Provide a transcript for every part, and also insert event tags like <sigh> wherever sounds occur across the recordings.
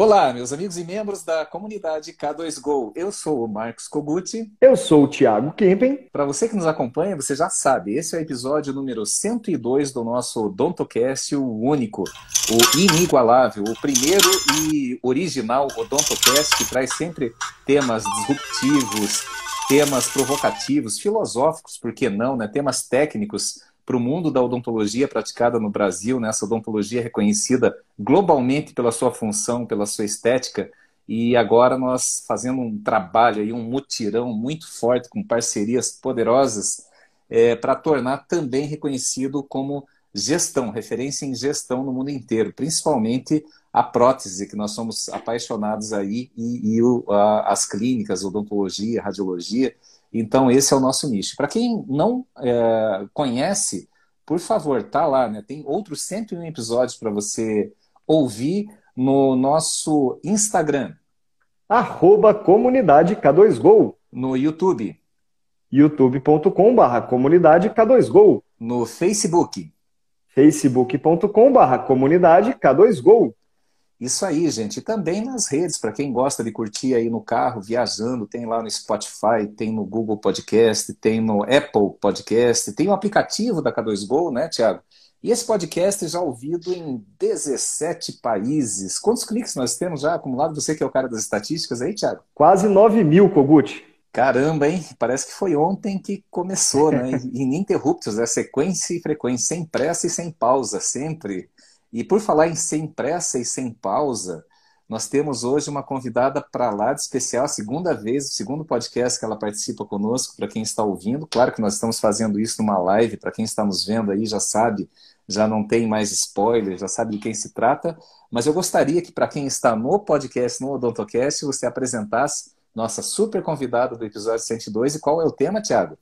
Olá, meus amigos e membros da comunidade K2Go. Eu sou o Marcos Koguti. Eu sou o Thiago Kempen. Para você que nos acompanha, você já sabe, esse é o episódio número 102 do nosso Odontocast, o único, o inigualável, o primeiro e original Odontocast que traz sempre temas disruptivos, temas provocativos, filosóficos, por que não, né? temas técnicos para o mundo da odontologia praticada no Brasil, né? odontologia reconhecida globalmente pela sua função, pela sua estética, e agora nós fazendo um trabalho aí, um mutirão muito forte com parcerias poderosas é, para tornar também reconhecido como gestão, referência em gestão no mundo inteiro, principalmente a prótese, que nós somos apaixonados aí, e, e o, a, as clínicas, odontologia, radiologia, então, esse é o nosso nicho. Para quem não é, conhece, por favor, tá lá, né? Tem outros 101 episódios para você ouvir no nosso Instagram. Arroba comunidade K2Go. No YouTube. youtube.com.br comunidade K2Go. No Facebook. facebook.com.br comunidade K2Go. Isso aí, gente. E também nas redes, para quem gosta de curtir aí no carro, viajando, tem lá no Spotify, tem no Google Podcast, tem no Apple Podcast, tem o aplicativo da K2Go, né, Tiago? E esse podcast já ouvido em 17 países. Quantos cliques nós temos já acumulado? Você que é o cara das estatísticas aí, Tiago? Quase 9 mil, Kogut. Caramba, hein? Parece que foi ontem que começou, né? <laughs> Ininterruptos, é sequência e frequência, sem pressa e sem pausa, sempre. E por falar em sem pressa e sem pausa, nós temos hoje uma convidada para lá de especial, a segunda vez, o segundo podcast que ela participa conosco, para quem está ouvindo. Claro que nós estamos fazendo isso numa live, para quem está nos vendo aí já sabe, já não tem mais spoiler, já sabe de quem se trata. Mas eu gostaria que, para quem está no podcast, no Odontocast, você apresentasse nossa super convidada do episódio 102. E qual é o tema, Tiago?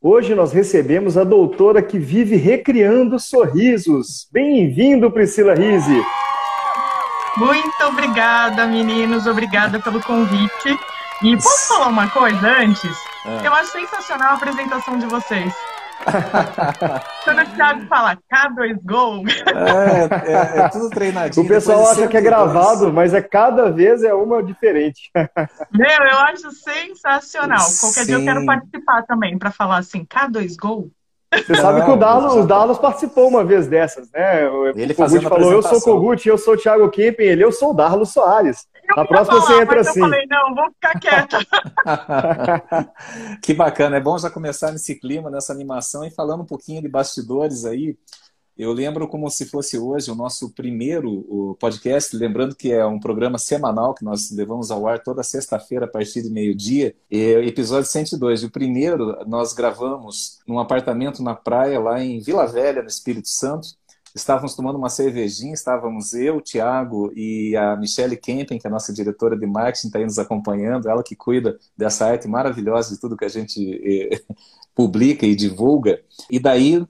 Hoje nós recebemos a doutora que vive recriando sorrisos. Bem-vindo, Priscila Rise. Muito obrigada, meninos. Obrigada pelo convite. E posso falar uma coisa antes? É. Eu acho sensacional a apresentação de vocês. <laughs> Quando o Thiago fala K2Go. É, é, é, tudo treinadinho. O pessoal acha que é gravado, mas é cada vez é uma diferente. Meu, eu acho sensacional. Qualquer Sim. dia eu quero participar também para falar assim, K2Go. Você sabe que o Darlos, o participou uma vez dessas, né? Ele o Kogut falou, eu sou o Kogut, eu sou o Thiago Kempen, ele, eu sou o Darlos Soares. Eu Na próxima falar, você entra assim. Eu falei, não, vou ficar quieta. <laughs> que bacana, é bom já começar nesse clima, nessa animação e falando um pouquinho de bastidores aí. Eu lembro como se fosse hoje o nosso primeiro podcast, lembrando que é um programa semanal que nós levamos ao ar toda sexta-feira a partir de meio-dia, episódio 102. O primeiro nós gravamos num apartamento na praia lá em Vila Velha, no Espírito Santo. Estávamos tomando uma cervejinha, estávamos eu, o Thiago e a Michelle Kempen, que é a nossa diretora de marketing, está aí nos acompanhando, ela que cuida dessa arte maravilhosa de tudo que a gente eh, <laughs> publica e divulga. E daí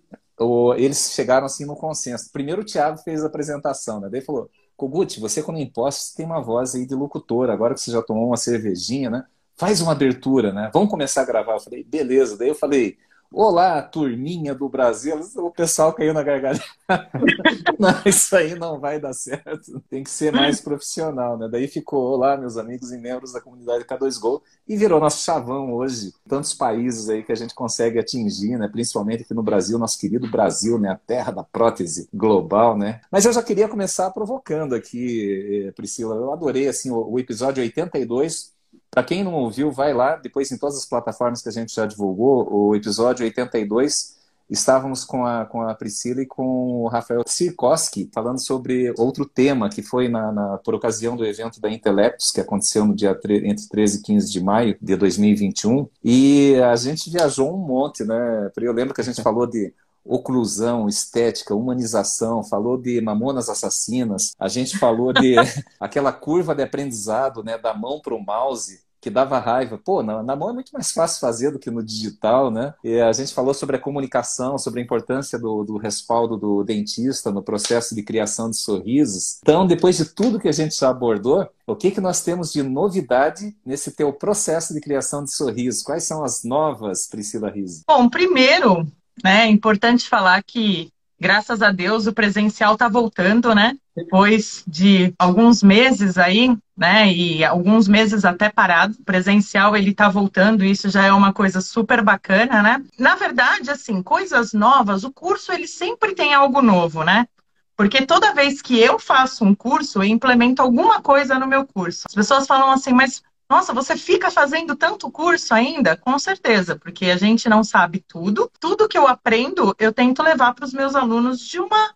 eles chegaram assim no consenso. Primeiro o Thiago fez a apresentação, né? Daí falou: Kogut, você como imposto tem uma voz aí de locutor, agora que você já tomou uma cervejinha, né? Faz uma abertura, né? Vamos começar a gravar. Eu falei, beleza. Daí eu falei, Olá, turminha do Brasil. O pessoal caiu na gargalhada. <laughs> não, isso aí não vai dar certo. Tem que ser mais profissional, né? Daí ficou, olá, meus amigos e membros da comunidade K2Go, e virou nosso chavão hoje. Tantos países aí que a gente consegue atingir, né? Principalmente aqui no Brasil, nosso querido Brasil, né? A terra da prótese global, né? Mas eu já queria começar provocando aqui, eh, Priscila. Eu adorei, assim, o episódio 82 para quem não ouviu, vai lá, depois em todas as plataformas que a gente já divulgou, o episódio 82, estávamos com a, com a Priscila e com o Rafael Sirkoski falando sobre outro tema que foi na, na, por ocasião do evento da Intelectus, que aconteceu no dia entre 13 e 15 de maio de 2021. E a gente viajou um monte, né? Eu lembro que a gente falou de oclusão, estética, humanização, falou de mamonas assassinas, a gente falou de <laughs> aquela curva de aprendizado, né, da mão para o mouse, que dava raiva. Pô, na, na, mão é muito mais fácil fazer do que no digital, né? E a gente falou sobre a comunicação, sobre a importância do, do respaldo do dentista no processo de criação de sorrisos. Então, depois de tudo que a gente já abordou, o que, que nós temos de novidade nesse teu processo de criação de sorrisos? Quais são as novas, Priscila Rizzi? Bom, primeiro, né? É importante falar que graças a Deus o presencial está voltando, né? Depois de alguns meses aí, né? E alguns meses até parado, o presencial ele está voltando, isso já é uma coisa super bacana, né? Na verdade, assim, coisas novas, o curso ele sempre tem algo novo, né? Porque toda vez que eu faço um curso, eu implemento alguma coisa no meu curso. As pessoas falam assim, mas nossa, você fica fazendo tanto curso ainda? Com certeza, porque a gente não sabe tudo. Tudo que eu aprendo, eu tento levar para os meus alunos de uma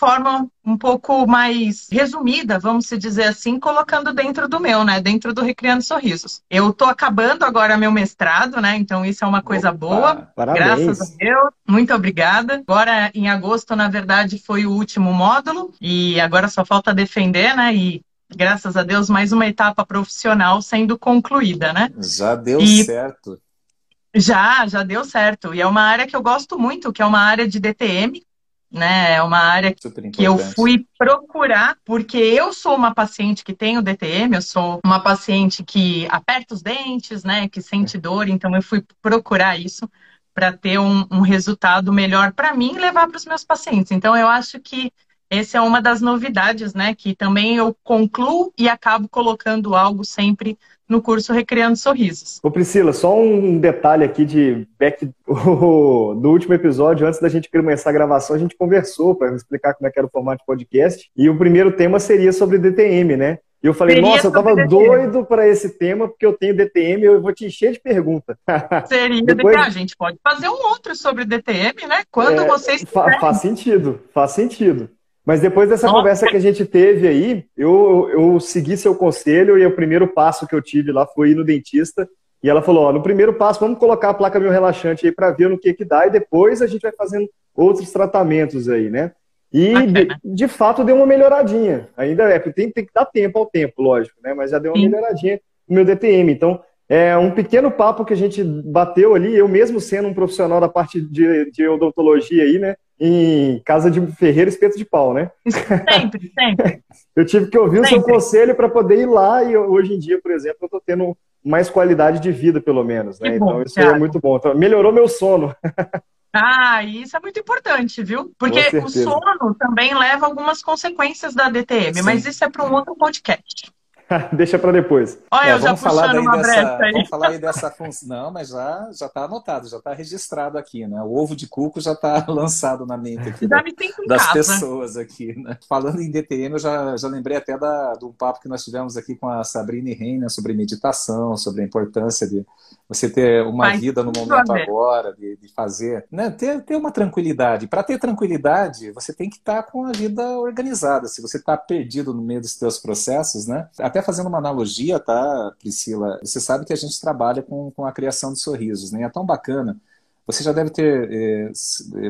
forma um pouco mais resumida, vamos se dizer assim, colocando dentro do meu, né? Dentro do Recriando Sorrisos. Eu estou acabando agora meu mestrado, né? Então isso é uma coisa Opa, boa. Parabéns. Graças a Deus. Muito obrigada. Agora, em agosto, na verdade, foi o último módulo e agora só falta defender, né? E graças a Deus, mais uma etapa profissional sendo concluída, né? Já deu e... certo. Já, já deu certo. E é uma área que eu gosto muito, que é uma área de DTM, né? É uma área que eu fui procurar, porque eu sou uma paciente que tem o DTM, eu sou uma paciente que aperta os dentes, né? Que sente dor, então eu fui procurar isso para ter um, um resultado melhor para mim e levar para os meus pacientes. Então eu acho que essa é uma das novidades, né? Que também eu concluo e acabo colocando algo sempre no curso Recriando Sorrisos. Ô Priscila, só um detalhe aqui de back <laughs> do último episódio, antes da gente começar a gravação, a gente conversou para explicar como é que era o formato de podcast. E o primeiro tema seria sobre DTM, né? E eu falei, Seria nossa, eu tava doido para esse tema, porque eu tenho DTM, eu vou te encher de pergunta. <laughs> Seria Depois... a gente pode fazer um outro sobre DTM, né? Quando é, vocês fa Faz sentido, faz sentido. Mas depois dessa Nossa. conversa que a gente teve aí, eu, eu segui seu conselho e o primeiro passo que eu tive lá foi ir no dentista. E ela falou: ó, no primeiro passo, vamos colocar a placa meu relaxante aí para ver no que que dá e depois a gente vai fazendo outros tratamentos aí, né? E de, de, fato deu uma melhoradinha. Ainda é, tem, tem que dar tempo ao tempo, lógico, né? Mas já deu uma Sim. melhoradinha no meu DTM. Então, é um pequeno papo que a gente bateu ali, eu mesmo sendo um profissional da parte de, de odontologia aí, né? Em casa de ferreiro espeto de pau, né? Sempre, sempre. <laughs> eu tive que ouvir sempre. o seu conselho para poder ir lá e hoje em dia, por exemplo, eu estou tendo mais qualidade de vida, pelo menos, né? Bom, então isso é muito bom. Então, melhorou meu sono. <laughs> Ah, isso é muito importante, viu? Porque o sono também leva algumas consequências da DTM, Sim. mas isso é para um outro podcast. <laughs> Deixa para depois. Olha, é, eu vamos falar daí dessa, Vamos falar aí dessa função. Não, mas já já está anotado, já está registrado aqui, né? O ovo de cuco já está <laughs> lançado na mente aqui da, das casa. pessoas aqui, né? Falando em DTM, eu já, já lembrei até da, do papo que nós tivemos aqui com a Sabrina Reina sobre meditação, sobre a importância de você ter uma Mas, vida no momento agora, de, de fazer, né? Ter, ter uma tranquilidade. Para ter tranquilidade, você tem que estar tá com a vida organizada. Se você está perdido no meio dos seus processos, né? Até fazendo uma analogia, tá, Priscila? Você sabe que a gente trabalha com, com a criação de sorrisos, né? É tão bacana. Você já deve ter é,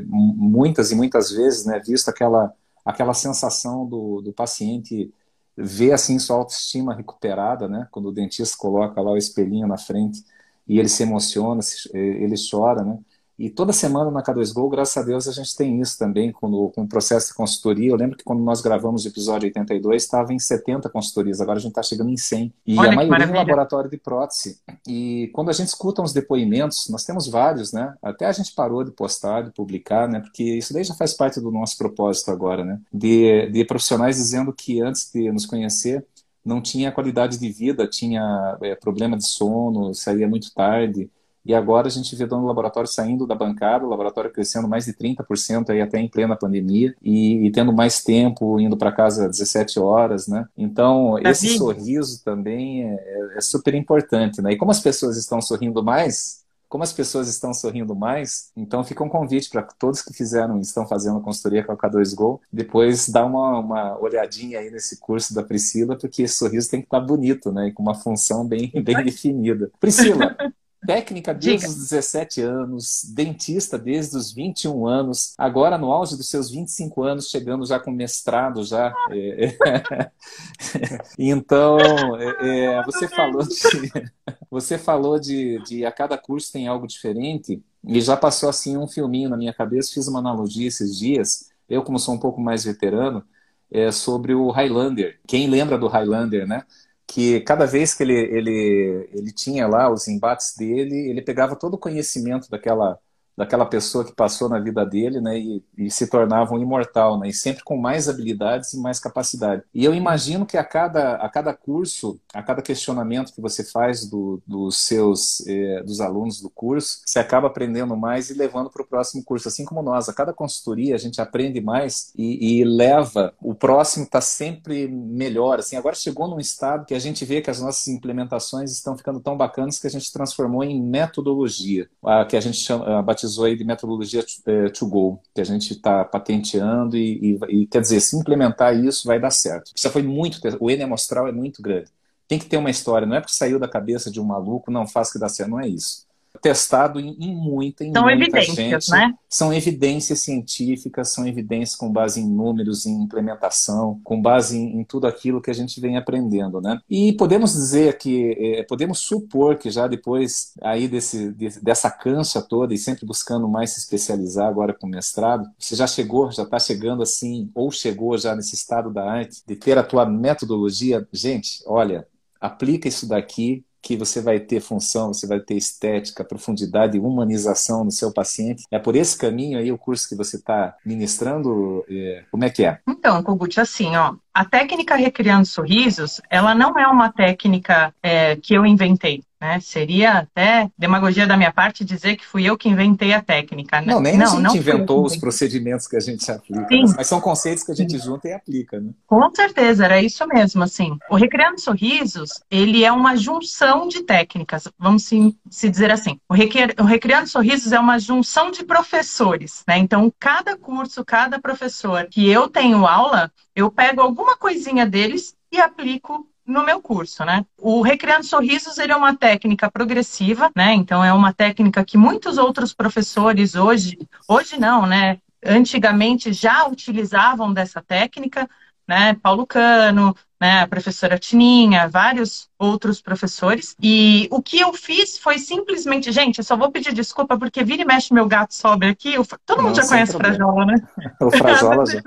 muitas e muitas vezes, né, visto aquela aquela sensação do, do paciente ver assim sua autoestima recuperada, né? Quando o dentista coloca lá o espelhinho na frente e ele se emociona, ele chora, né? E toda semana na K2Go, graças a Deus, a gente tem isso também com o, com o processo de consultoria. Eu lembro que quando nós gravamos o episódio 82, estava em 70 consultorias, agora a gente está chegando em 100. E Olha a maioria em laboratório de prótese. E quando a gente escuta uns depoimentos, nós temos vários, né? Até a gente parou de postar, de publicar, né? Porque isso daí já faz parte do nosso propósito agora, né? De, de profissionais dizendo que antes de nos conhecer, não tinha qualidade de vida, tinha é, problema de sono, saía muito tarde. E agora a gente vê dono do laboratório saindo da bancada, o laboratório crescendo mais de 30% aí até em plena pandemia e, e tendo mais tempo, indo para casa às 17 horas, né? Então, esse sorriso também é, é, é super importante, né? E como as pessoas estão sorrindo mais, como as pessoas estão sorrindo mais, então fica um convite para todos que fizeram, estão fazendo consultoria com a K2Go, depois dá uma, uma olhadinha aí nesse curso da Priscila, porque esse sorriso tem que estar tá bonito, né? E com uma função bem, <laughs> bem definida. Priscila, <laughs> Técnica desde Diga. os 17 anos, dentista desde os 21 anos, agora no auge dos seus 25 anos, chegando já com mestrado já. É, é. <laughs> então, é, é, você falou de, você falou de, de a cada curso tem algo diferente e já passou assim um filminho na minha cabeça, fiz uma analogia esses dias, eu como sou um pouco mais veterano, é sobre o Highlander. Quem lembra do Highlander, né? Que cada vez que ele, ele, ele tinha lá os embates dele, ele pegava todo o conhecimento daquela, daquela pessoa que passou na vida dele, né, e, e, se tornava um imortal, né, e sempre com mais habilidades e mais capacidade. E eu imagino que a cada, a cada curso, a cada questionamento que você faz do, dos seus, eh, dos alunos do curso, você acaba aprendendo mais e levando para o próximo curso, assim como nós. A cada consultoria a gente aprende mais e, e leva, o próximo está sempre melhor, assim, agora chegou num estado que a gente vê que as nossas implementações estão ficando tão bacanas que a gente transformou em metodologia, a, que a gente chama, a, batizou aí de metodologia é, to go, que a gente está patenteando e, e, e, quer dizer, se implementar isso vai dar certo. Isso foi muito, o N amostral é muito grande. Tem que ter uma história, não é porque saiu da cabeça de um maluco, não faz que dá certo, não é isso testado em, em muita, em são muita evidências, gente. Né? São evidências científicas, são evidências com base em números, em implementação, com base em, em tudo aquilo que a gente vem aprendendo, né? E podemos dizer que, é, podemos supor que já depois aí desse, dessa cancha toda e sempre buscando mais se especializar agora com o mestrado, você já chegou, já está chegando assim, ou chegou já nesse estado da arte de ter a tua metodologia, gente, olha, aplica isso daqui que você vai ter função, você vai ter estética, profundidade e humanização no seu paciente. É por esse caminho aí o curso que você está ministrando? É, como é que é? Então, Kogut, assim, ó, a técnica Recriando Sorrisos, ela não é uma técnica é, que eu inventei. Né? Seria até demagogia da minha parte dizer que fui eu que inventei a técnica. Né? Não, nem não, a gente não inventou os procedimentos que a gente aplica, Sim. mas são conceitos que a gente Sim. junta e aplica. Né? Com certeza, era isso mesmo. Assim, o Recriando Sorrisos, ele é uma junção de técnicas, vamos se, se dizer assim. O, o Recriando Sorrisos é uma junção de professores. Né? Então, cada curso, cada professor que eu tenho aula, eu pego alguma coisinha deles e aplico no meu curso, né? O Recriando Sorrisos, ele é uma técnica progressiva, né? Então, é uma técnica que muitos outros professores hoje, hoje não, né? Antigamente já utilizavam dessa técnica, né? Paulo Cano, né? A professora Tininha, vários outros professores. E o que eu fiz foi simplesmente, gente, eu só vou pedir desculpa porque vira e mexe meu gato sobe aqui. Todo mundo já conhece o Frajola, né? O Frajola <laughs> já.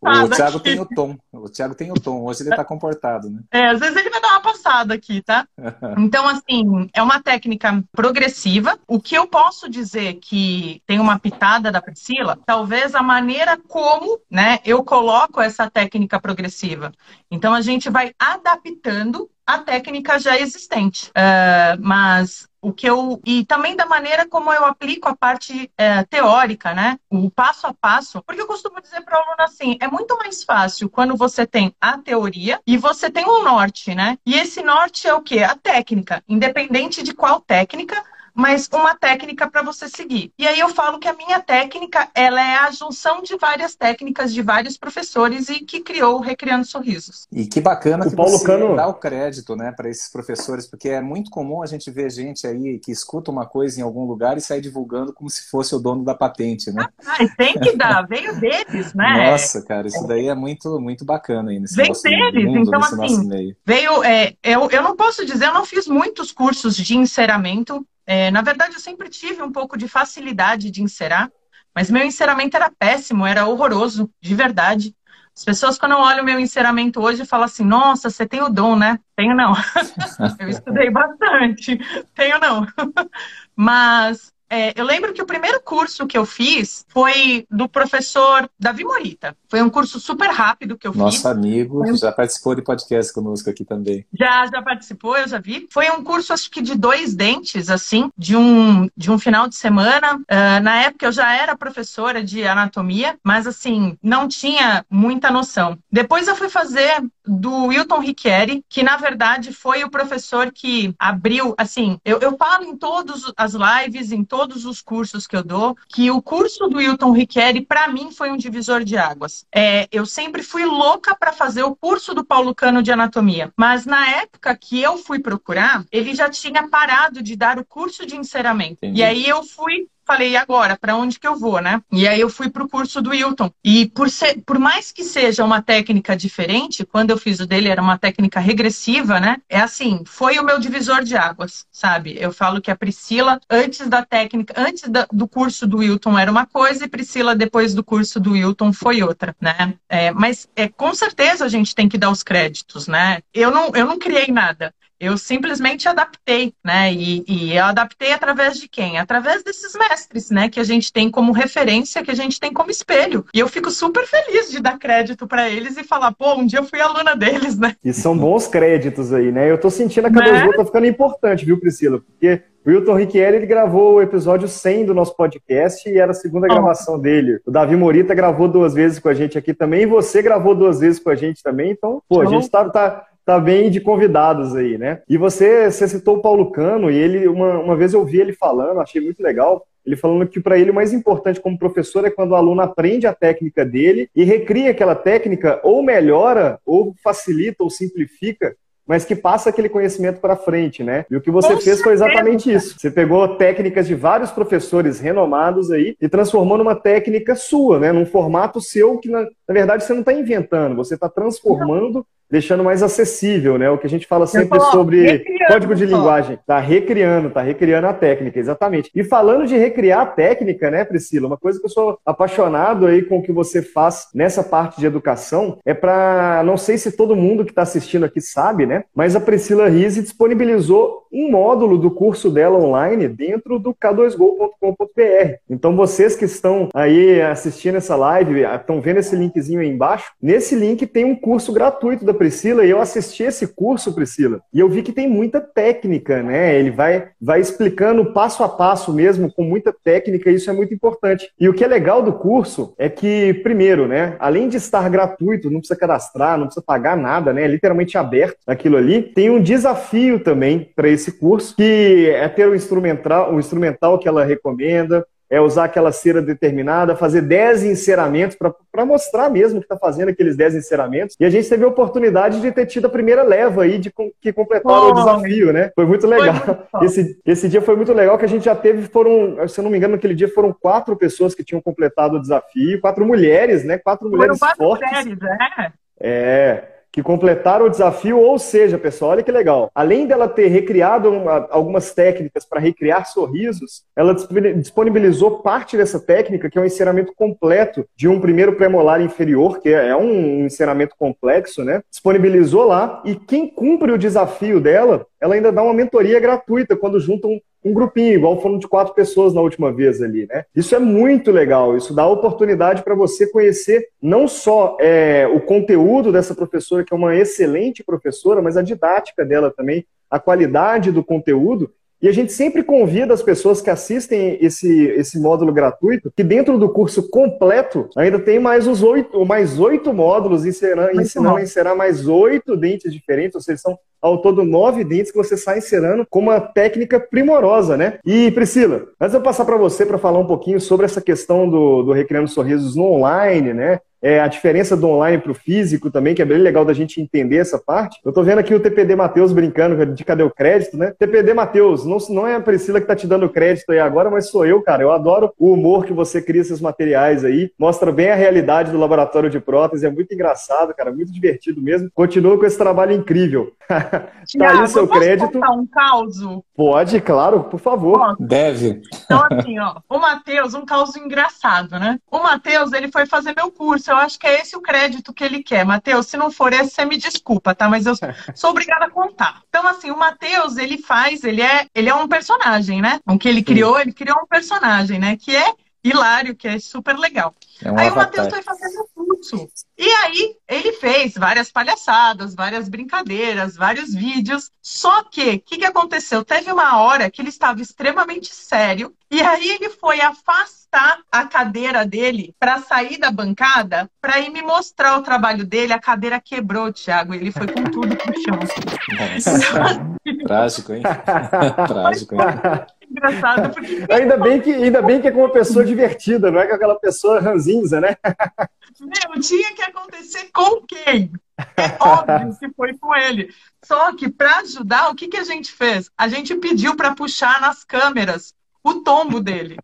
O Thiago aqui. tem o tom. O Thiago tem o tom. Hoje ele tá comportado, né? É, às vezes ele vai dar uma passada aqui, tá? <laughs> Então, assim, é uma técnica progressiva. O que eu posso dizer que tem uma pitada da Priscila, talvez a maneira como, né, eu coloco essa técnica progressiva. Então, a gente vai adaptando a técnica já existente. Uh, mas o que eu e também da maneira como eu aplico a parte é, teórica, né? O passo a passo, porque eu costumo dizer para o aluno assim, é muito mais fácil quando você tem a teoria e você tem um norte, né? E esse norte é o que? A técnica, independente de qual técnica, mas uma técnica para você seguir. E aí eu falo que a minha técnica, ela é a junção de várias técnicas de vários professores e que criou o Recriando Sorrisos. E que bacana o que Paulo você Cano... dá o crédito, né, para esses professores, porque é muito comum a gente ver gente aí que escuta uma coisa em algum lugar e sai divulgando como se fosse o dono da patente, né? Ah, tem que dar, veio deles, né? Nossa, cara, isso daí é muito, muito bacana aí nesse veio nosso deles. mundo, então, assim, Veio, é, eu, eu não posso dizer, eu não fiz muitos cursos de enceramento, é, na verdade, eu sempre tive um pouco de facilidade de encerar, mas meu enceramento era péssimo, era horroroso, de verdade. As pessoas, quando olham o meu enceramento hoje, falam assim: Nossa, você tem o dom, né? Tenho não. <laughs> eu estudei bastante. Tenho não. <laughs> Mas é, eu lembro que o primeiro curso que eu fiz foi do professor Davi Morita. Foi um curso super rápido que eu Nosso fiz. Nosso amigo, já participou de podcast conosco aqui também. Já, já participou, eu já vi. Foi um curso, acho que de dois dentes, assim, de um, de um final de semana. Uh, na época eu já era professora de anatomia, mas assim, não tinha muita noção. Depois eu fui fazer do Wilton Ricchieri, que na verdade foi o professor que abriu, assim, eu, eu falo em todas as lives, em todos os cursos que eu dou, que o curso do Wilton Ricchieri, para mim, foi um divisor de águas. É, eu sempre fui louca para fazer o curso do Paulo Cano de anatomia, mas na época que eu fui procurar, ele já tinha parado de dar o curso de enceramento. Entendi. E aí eu fui falei, e agora? Para onde que eu vou, né? E aí eu fui para o curso do Wilton. E por, ser, por mais que seja uma técnica diferente, quando eu fiz o dele era uma técnica regressiva, né? É assim, foi o meu divisor de águas, sabe? Eu falo que a Priscila, antes da técnica, antes da, do curso do Wilton era uma coisa e Priscila, depois do curso do Wilton, foi outra, né? É, mas é, com certeza a gente tem que dar os créditos, né? Eu não, eu não criei nada. Eu simplesmente adaptei, né? E, e, eu adaptei através de quem? Através desses mestres, né? Que a gente tem como referência, que a gente tem como espelho. E eu fico super feliz de dar crédito para eles e falar, pô, um dia eu fui aluna deles, né? E são bons créditos aí, né? Eu tô sentindo a cada né? tá ficando importante, viu, Priscila? Porque o Wilton Riquieri, ele gravou o episódio 100 do nosso podcast e era a segunda oh. gravação dele. O Davi Morita gravou duas vezes com a gente aqui também e você gravou duas vezes com a gente também. Então, pô, a gente tá, tá, tá bem de convidados aí, né? E você, você citou o Paulo Cano e ele, uma, uma vez eu ouvi ele falando, achei muito legal, ele falando que para ele o mais importante como professor é quando o aluno aprende a técnica dele e recria aquela técnica ou melhora, ou facilita, ou simplifica mas que passa aquele conhecimento para frente, né? E o que você Com fez certeza. foi exatamente isso. Você pegou técnicas de vários professores renomados aí e transformou numa técnica sua, né? Num formato seu que, na, na verdade, você não está inventando, você está transformando deixando mais acessível, né? O que a gente fala sempre sobre código de linguagem. Tá recriando, tá recriando a técnica, exatamente. E falando de recriar a técnica, né, Priscila? Uma coisa que eu sou apaixonado aí com o que você faz nessa parte de educação é para, não sei se todo mundo que está assistindo aqui sabe, né? Mas a Priscila Rise disponibilizou um módulo do curso dela online dentro do k2go.com.br. Então vocês que estão aí assistindo essa live, estão vendo esse linkzinho aí embaixo, nesse link tem um curso gratuito da Priscila e eu assisti esse curso, Priscila, e eu vi que tem muita técnica, né? Ele vai, vai explicando passo a passo mesmo, com muita técnica, e isso é muito importante. E o que é legal do curso é que, primeiro, né, além de estar gratuito, não precisa cadastrar, não precisa pagar nada, né? É literalmente aberto aquilo ali, tem um desafio também para esse curso, que é ter o instrumental, o instrumental que ela recomenda, é usar aquela cera determinada, fazer 10 enceramentos para mostrar mesmo que está fazendo aqueles 10 enceramentos. E a gente teve a oportunidade de ter tido a primeira leva aí de que completaram oh, o desafio, né? Foi muito legal. Foi esse, esse dia foi muito legal que a gente já teve, foram, se eu não me engano, naquele dia foram quatro pessoas que tinham completado o desafio, quatro mulheres, né? Quatro mulheres foram quatro fortes. Mulheres, é. É que completaram o desafio, ou seja, pessoal, olha que legal. Além dela ter recriado uma, algumas técnicas para recriar sorrisos, ela disponibilizou parte dessa técnica, que é um encerramento completo de um primeiro premolar inferior, que é um encerramento complexo, né? Disponibilizou lá, e quem cumpre o desafio dela, ela ainda dá uma mentoria gratuita quando juntam um grupinho, igual foram de quatro pessoas na última vez ali, né? Isso é muito legal, isso dá oportunidade para você conhecer não só é, o conteúdo dessa professora, que é uma excelente professora, mas a didática dela também, a qualidade do conteúdo e a gente sempre convida as pessoas que assistem esse, esse módulo gratuito, que dentro do curso completo ainda tem mais os oito, mais oito módulos ensinando, ensinando a encerar mais oito dentes diferentes, ou seja, são ao todo nove dentes que você sai encerando com uma técnica primorosa, né? E Priscila, antes de eu passar para você para falar um pouquinho sobre essa questão do, do Sorrisos no online, né? é, a diferença do online para o físico também, que é bem legal da gente entender essa parte. Eu estou vendo aqui o TPD Matheus brincando de cadê o crédito, né? TPD Matheus, não, não é a Priscila que está te dando crédito aí agora, mas sou eu, cara. Eu adoro o humor que você cria esses materiais aí. Mostra bem a realidade do laboratório de prótese. É muito engraçado, cara. Muito divertido mesmo. Continua com esse trabalho incrível. <laughs> <laughs> tá aí o seu crédito. Contar um caos? Pode, claro, por favor. Posso? Deve. Então, assim, ó, o Matheus, um caos engraçado, né? O Matheus, ele foi fazer meu curso eu acho que é esse o crédito que ele quer. Matheus, se não for esse, você me desculpa, tá? Mas eu <laughs> sou obrigada a contar. Então, assim, o Matheus, ele faz, ele é, ele é um personagem, né? O que ele criou, ele criou um personagem, né? Que é hilário, que é super legal. É um aí avatar. o Matheus foi fazendo o curso. E aí ele fez várias palhaçadas, várias brincadeiras, vários vídeos. Só que, o que, que aconteceu? Teve uma hora que ele estava extremamente sério. E aí ele foi afastar a cadeira dele para sair da bancada para ir me mostrar o trabalho dele. A cadeira quebrou, Thiago. E ele foi com tudo pro chão. Nossa. <laughs> Trágico, hein? <laughs> Trágico, hein? Engraçado. Porque... <laughs> Ainda, bem que, ainda bem que é com uma pessoa divertida, não é com aquela pessoa ranzinza, né? Meu, tinha que acontecer com quem? É óbvio que foi com ele. Só que para ajudar, o que, que a gente fez? A gente pediu para puxar nas câmeras o tombo dele.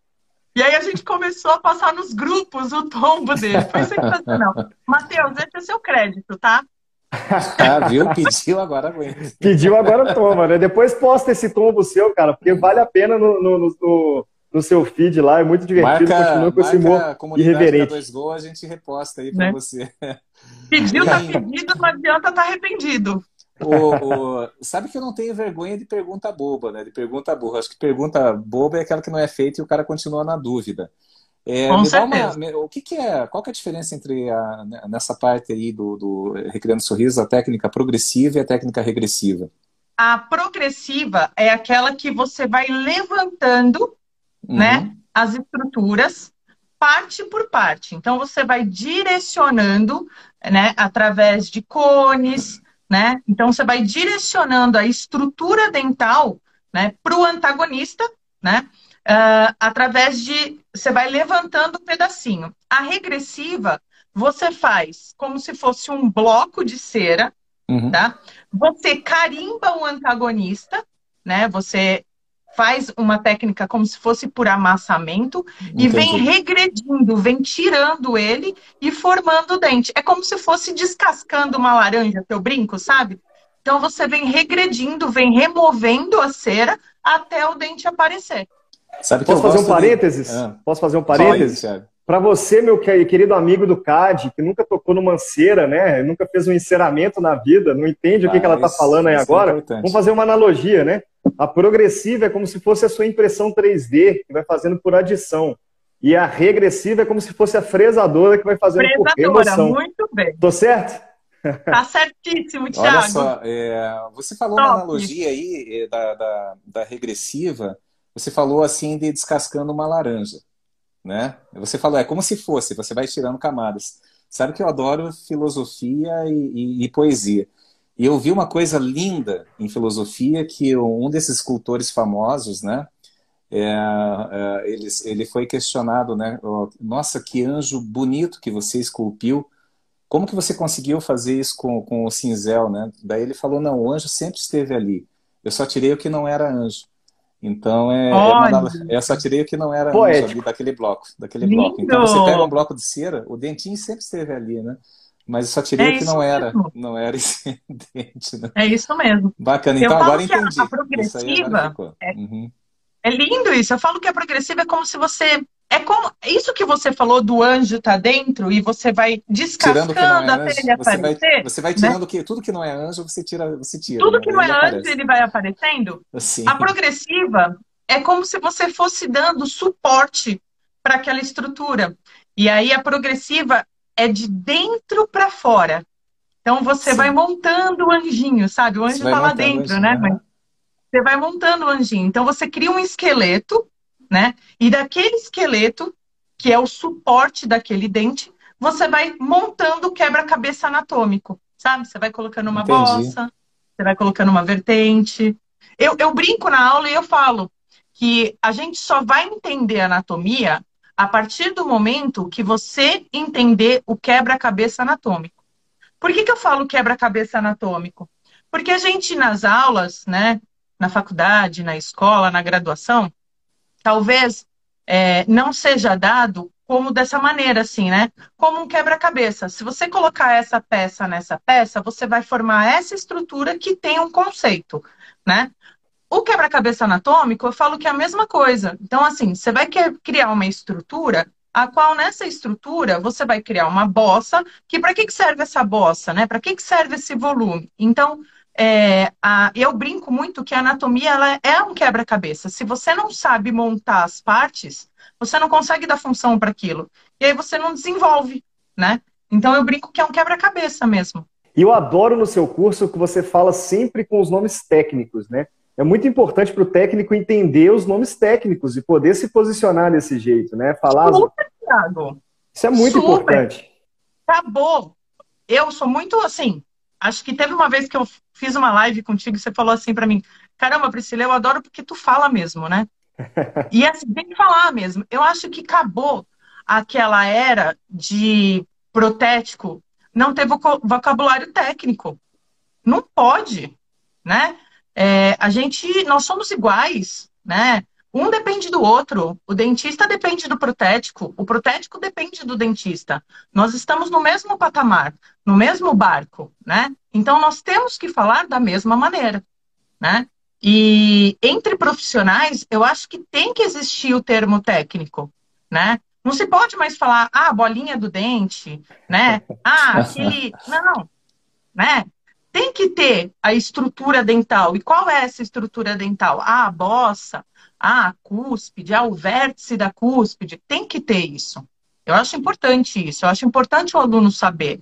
E aí a gente começou a passar nos grupos o tombo dele. Foi sensacional. <laughs> Matheus, esse é seu crédito, tá? Ah, <laughs> viu? Pediu, agora aguenta. Pediu, agora toma, né? Depois posta esse tombo seu, cara, porque vale a pena no, no, no, no seu feed lá, é muito divertido, marca, continua com esse humor irreverente. Dois gols, a gente reposta aí pra né? você. Pediu, tá <laughs> pedido, não adianta tá arrependido. o, o, sabe que eu não tenho vergonha de pergunta boba, né? De pergunta burra. Acho que pergunta boba é aquela que não é feita e o cara continua na dúvida. É, Com certeza. Uma, o que, que, é? Qual que é a diferença entre a, né, nessa parte aí do, do Recriando Sorriso, a técnica progressiva e a técnica regressiva? A progressiva é aquela que você vai levantando, uhum. né, as estruturas parte por parte. Então você vai direcionando, né, através de cones, né? Então você vai direcionando a estrutura dental, né, para o antagonista, né? uh, através de. Você vai levantando um pedacinho. A regressiva, você faz como se fosse um bloco de cera, uhum. tá? Você carimba o antagonista, né? Você faz uma técnica como se fosse por amassamento Entendi. e vem regredindo, vem tirando ele e formando o dente. É como se fosse descascando uma laranja, que eu brinco, sabe? Então você vem regredindo, vem removendo a cera até o dente aparecer. Sabe Posso fazer um parênteses? De... Ah. Posso fazer um parênteses? Para você, meu querido amigo do CAD, que nunca tocou numa cera, né? Nunca fez um enceramento na vida, não entende ah, o que, que ela está falando aí é agora. É vamos fazer uma analogia, né? A progressiva é como se fosse a sua impressão 3D, que vai fazendo por adição. E a regressiva é como se fosse a fresadora que vai fazendo fresadora, por remoção. muito bem. Tô certo? Tá certíssimo, Thiago. Olha só, é, você falou Top. uma analogia aí é, da, da, da regressiva você falou assim de descascando uma laranja, né? Você falou, é como se fosse, você vai tirando camadas. Sabe que eu adoro filosofia e, e, e poesia. E eu vi uma coisa linda em filosofia que um desses escultores famosos, né? É, é, ele, ele foi questionado, né? Nossa, que anjo bonito que você esculpiu. Como que você conseguiu fazer isso com, com o cinzel, né? Daí ele falou, não, o anjo sempre esteve ali. Eu só tirei o que não era anjo. Então é, é eu só tirei o que não era ali, daquele bloco, daquele Lindo. bloco. Então você pega um bloco de cera, o dentinho sempre esteve ali, né? Mas eu só tirei é o que não era, não era <laughs> esse dente. Né? É isso mesmo. Bacana. Então agora entendi. A progressiva é, uhum. é lindo isso. Eu falo que a progressiva é como se você é como isso que você falou do anjo tá dentro e você vai descascando é até anjo, ele aparecer. Vai, você vai tirando né? que tudo que não é anjo você tira, você tira. Tudo né? que não é aparece. anjo ele vai aparecendo. Sim. A progressiva é como se você fosse dando suporte para aquela estrutura. E aí a progressiva é de dentro para fora. Então você Sim. vai montando o anjinho, sabe? O anjo está lá dentro, né? Mas você vai montando o anjinho. Então você cria um esqueleto né? E daquele esqueleto, que é o suporte daquele dente, você vai montando o quebra-cabeça anatômico, sabe? Você vai colocando uma Entendi. bossa, você vai colocando uma vertente. Eu, eu brinco na aula e eu falo que a gente só vai entender anatomia a partir do momento que você entender o quebra-cabeça anatômico. Por que, que eu falo quebra-cabeça anatômico? Porque a gente, nas aulas, né, na faculdade, na escola, na graduação, talvez é, não seja dado como dessa maneira, assim, né? Como um quebra-cabeça. Se você colocar essa peça nessa peça, você vai formar essa estrutura que tem um conceito, né? O quebra-cabeça anatômico, eu falo que é a mesma coisa. Então, assim, você vai criar uma estrutura, a qual nessa estrutura você vai criar uma bossa, que para que, que serve essa bossa, né? Para que, que serve esse volume? Então, é, a, eu brinco muito que a anatomia ela é um quebra-cabeça. Se você não sabe montar as partes, você não consegue dar função para aquilo. E aí você não desenvolve, né? Então eu brinco que é um quebra-cabeça mesmo. E eu adoro no seu curso que você fala sempre com os nomes técnicos, né? É muito importante para o técnico entender os nomes técnicos e poder se posicionar desse jeito, né? Falar. Super, Thiago. Isso é muito Super. importante. Acabou. Eu sou muito assim. Acho que teve uma vez que eu fiz uma live contigo e você falou assim para mim: caramba, Priscila, eu adoro porque tu fala mesmo, né? <laughs> e assim, tem que falar mesmo. Eu acho que acabou aquela era de protético não ter vocabulário técnico. Não pode, né? É, a gente, nós somos iguais, né? Um depende do outro. O dentista depende do protético, o protético depende do dentista. Nós estamos no mesmo patamar, no mesmo barco, né? Então nós temos que falar da mesma maneira, né? E entre profissionais, eu acho que tem que existir o termo técnico, né? Não se pode mais falar, ah, bolinha do dente, né? <laughs> Ah, aquele. Não, né? tem que ter a estrutura dental. E qual é essa estrutura dental? Ah, a bossa, ah, a cúspide, ah, o vértice da cúspide. Tem que ter isso. Eu acho importante isso. Eu acho importante o aluno saber,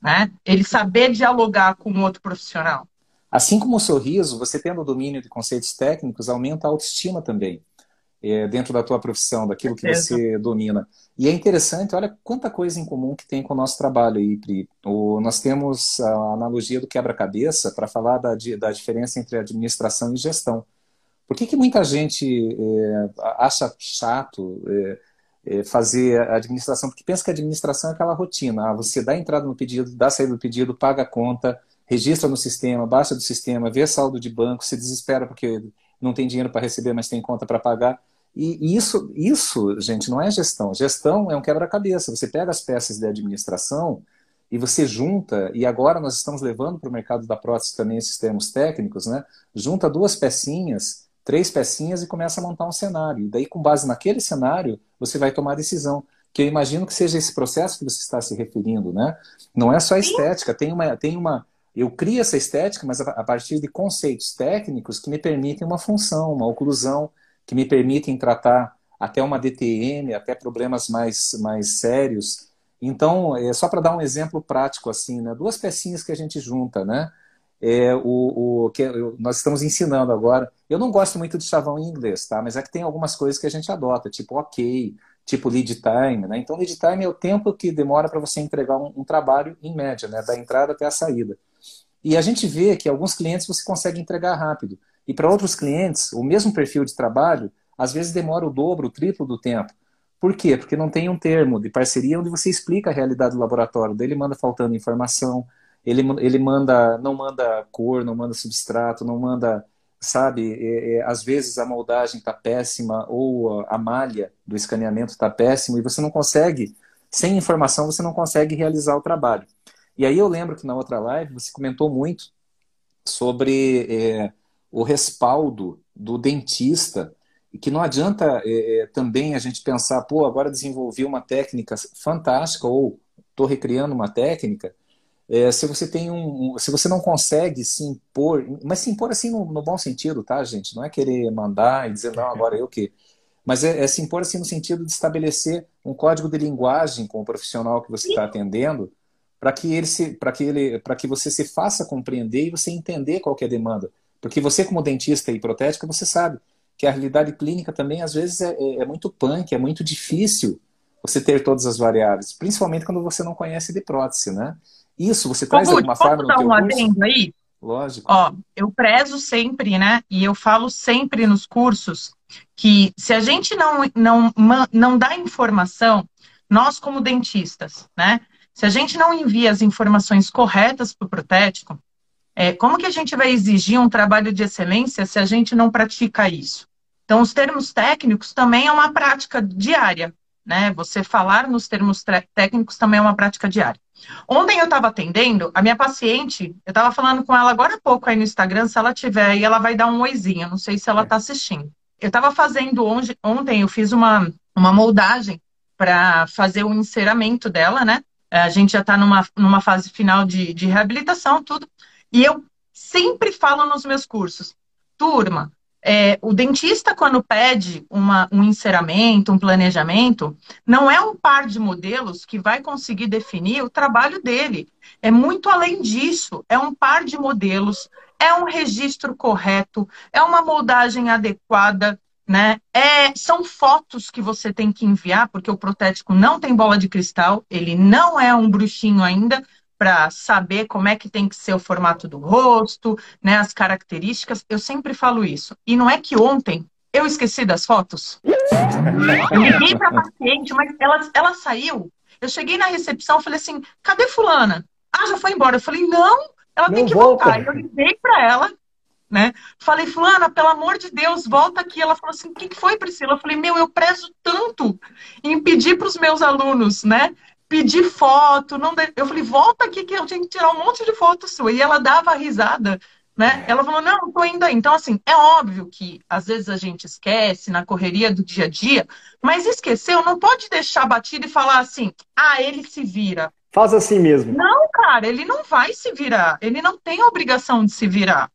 né? Ele saber dialogar com outro profissional. Assim como o sorriso, você tendo o domínio de conceitos técnicos aumenta a autoestima também é, dentro da tua profissão, daquilo que você domina. E é interessante, olha quanta coisa em comum que tem com o nosso trabalho aí, Pri. O, nós temos a analogia do quebra-cabeça para falar da, da diferença entre administração e gestão. Por que, que muita gente é, acha chato é, fazer a administração? Porque pensa que a administração é aquela rotina. Ah, você dá entrada no pedido, dá saída do pedido, paga a conta, registra no sistema, baixa do sistema, vê saldo de banco, se desespera porque não tem dinheiro para receber, mas tem conta para pagar. E isso, isso, gente, não é gestão. Gestão é um quebra-cabeça. Você pega as peças de administração e você junta, e agora nós estamos levando para o mercado da prótese também esses termos técnicos, né? Junta duas pecinhas, três pecinhas e começa a montar um cenário. E daí, com base naquele cenário, você vai tomar a decisão. Que eu imagino que seja esse processo que você está se referindo, né? Não é só a estética, tem uma, tem uma, eu crio essa estética, mas a partir de conceitos técnicos que me permitem uma função, uma oclusão, que me permitem tratar até uma DTM, até problemas mais, mais sérios. Então, é só para dar um exemplo prático assim, né? Duas pecinhas que a gente junta, né? É, o, o que nós estamos ensinando agora. Eu não gosto muito de chavão em inglês, tá? Mas é que tem algumas coisas que a gente adota, tipo ok, tipo lead time, né? Então, lead time é o tempo que demora para você entregar um, um, trabalho em média, né? Da entrada até a saída. E a gente vê que alguns clientes você consegue entregar rápido. E para outros clientes, o mesmo perfil de trabalho, às vezes demora o dobro, o triplo do tempo. Por quê? Porque não tem um termo de parceria onde você explica a realidade do laboratório. Daí ele manda faltando informação, ele, ele manda, não manda cor, não manda substrato, não manda, sabe, é, é, às vezes a moldagem está péssima ou a, malha do escaneamento está péssima e você não consegue, sem informação, você não consegue realizar o trabalho. E aí eu lembro que na outra live você comentou muito sobre é, o respaldo do dentista e que não adianta é, é, também a gente pensar, pô, agora desenvolvi uma técnica fantástica ou estou recriando uma técnica, é, se você tem um, se você não consegue se impor, mas se impor assim no, no, bom sentido, tá, gente? Não é querer mandar e dizer não, agora eu que, mas é, é se impor assim no sentido de estabelecer um código de linguagem com o profissional que você está atendendo, para que ele se, para que ele, para que você se faça compreender e você entender qual é a demanda. Porque você, como dentista e protética, você sabe que a realidade clínica também, às vezes, é, é, é muito punk, é muito difícil você ter todas as variáveis, principalmente quando você não conhece de prótese, né? Isso, você traz de alguma forma no dar um adendo aí? Lógico. Ó, eu prezo sempre, né? E eu falo sempre nos cursos que se a gente não, não, não dá informação, nós como dentistas, né? Se a gente não envia as informações corretas para o protético, é, como que a gente vai exigir um trabalho de excelência se a gente não pratica isso? Então, os termos técnicos também é uma prática diária, né? Você falar nos termos técnicos também é uma prática diária. Ontem eu estava atendendo, a minha paciente, eu estava falando com ela agora há pouco aí no Instagram, se ela tiver aí, ela vai dar um oizinho, não sei se ela está assistindo. Eu estava fazendo ontem, ontem eu fiz uma, uma moldagem para fazer o enceramento dela, né? A gente já está numa, numa fase final de, de reabilitação, tudo. E eu sempre falo nos meus cursos, turma, é, o dentista, quando pede uma, um enceramento, um planejamento, não é um par de modelos que vai conseguir definir o trabalho dele. É muito além disso. É um par de modelos, é um registro correto, é uma moldagem adequada, né? É, são fotos que você tem que enviar, porque o protético não tem bola de cristal, ele não é um bruxinho ainda, para saber como é que tem que ser o formato do rosto, né, as características. Eu sempre falo isso. E não é que ontem eu esqueci das fotos. Eu <laughs> liguei para a paciente, mas ela, ela saiu. Eu cheguei na recepção, falei assim: cadê fulana? Ah, já foi embora. Eu falei: não, ela não tem que volta. voltar. Eu liguei para ela, né? Falei, Fulana, pelo amor de Deus, volta aqui. Ela falou assim: o que, que foi, Priscila? Eu falei: meu, eu prezo tanto em pedir para os meus alunos, né? Pedir foto, não de... eu falei, volta aqui que eu tinha que tirar um monte de foto sua. E ela dava risada, né? Ela falou, não, tô indo aí. Então, assim, é óbvio que às vezes a gente esquece na correria do dia a dia, mas esqueceu, não pode deixar batido e falar assim, ah, ele se vira. Faz assim mesmo. Não, cara, ele não vai se virar. Ele não tem a obrigação de se virar.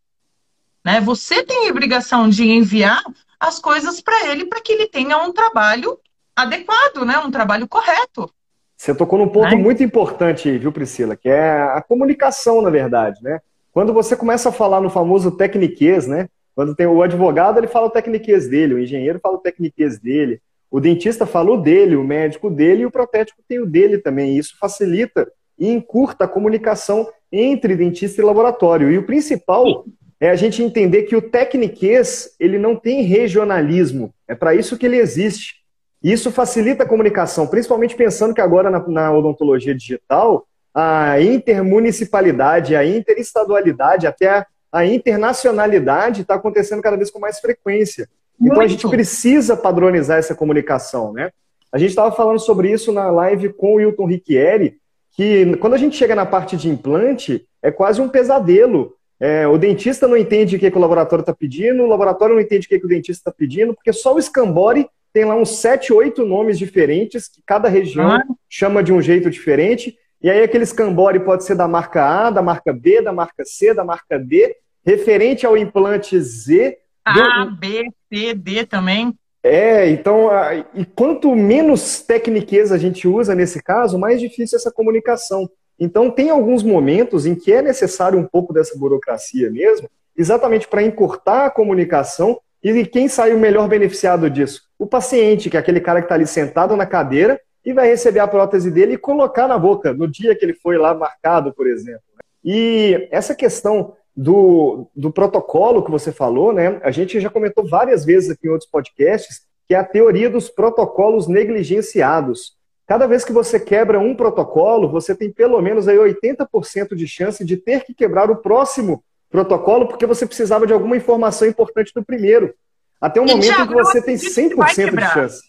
Né? Você tem a obrigação de enviar as coisas para ele para que ele tenha um trabalho adequado, né? um trabalho correto. Você tocou num ponto né? muito importante, viu, Priscila, que é a comunicação, na verdade, né? Quando você começa a falar no famoso tecniquez, né? Quando tem o advogado, ele fala o tecniquez dele, o engenheiro fala o tecniquez dele, o dentista fala o dele, o médico dele e o protético tem o dele também. Isso facilita e encurta a comunicação entre dentista e laboratório. E o principal é a gente entender que o tecniquez, ele não tem regionalismo. É para isso que ele existe. Isso facilita a comunicação, principalmente pensando que agora na, na odontologia digital, a intermunicipalidade, a interestadualidade, até a, a internacionalidade está acontecendo cada vez com mais frequência. Muito. Então a gente precisa padronizar essa comunicação, né? A gente estava falando sobre isso na live com o Wilton Ricchieri, que quando a gente chega na parte de implante, é quase um pesadelo. É, o dentista não entende o que, que o laboratório está pedindo, o laboratório não entende o que, que o dentista está pedindo, porque só o Scambori tem lá uns sete, oito nomes diferentes, que cada região ah. chama de um jeito diferente. E aí aquele Scambori pode ser da marca A, da marca B, da marca C, da marca D, referente ao implante Z. A, do... B, C, D também. É, então, e quanto menos técnicas a gente usa nesse caso, mais difícil essa comunicação. Então, tem alguns momentos em que é necessário um pouco dessa burocracia mesmo, exatamente para encurtar a comunicação e quem sai o melhor beneficiado disso? O paciente, que é aquele cara que está ali sentado na cadeira e vai receber a prótese dele e colocar na boca no dia que ele foi lá marcado, por exemplo. E essa questão do, do protocolo que você falou, né? A gente já comentou várias vezes aqui em outros podcasts, que é a teoria dos protocolos negligenciados. Cada vez que você quebra um protocolo, você tem pelo menos aí 80% de chance de ter que quebrar o próximo protocolo porque você precisava de alguma informação importante do primeiro. Até o momento em que você tem 100% de chance.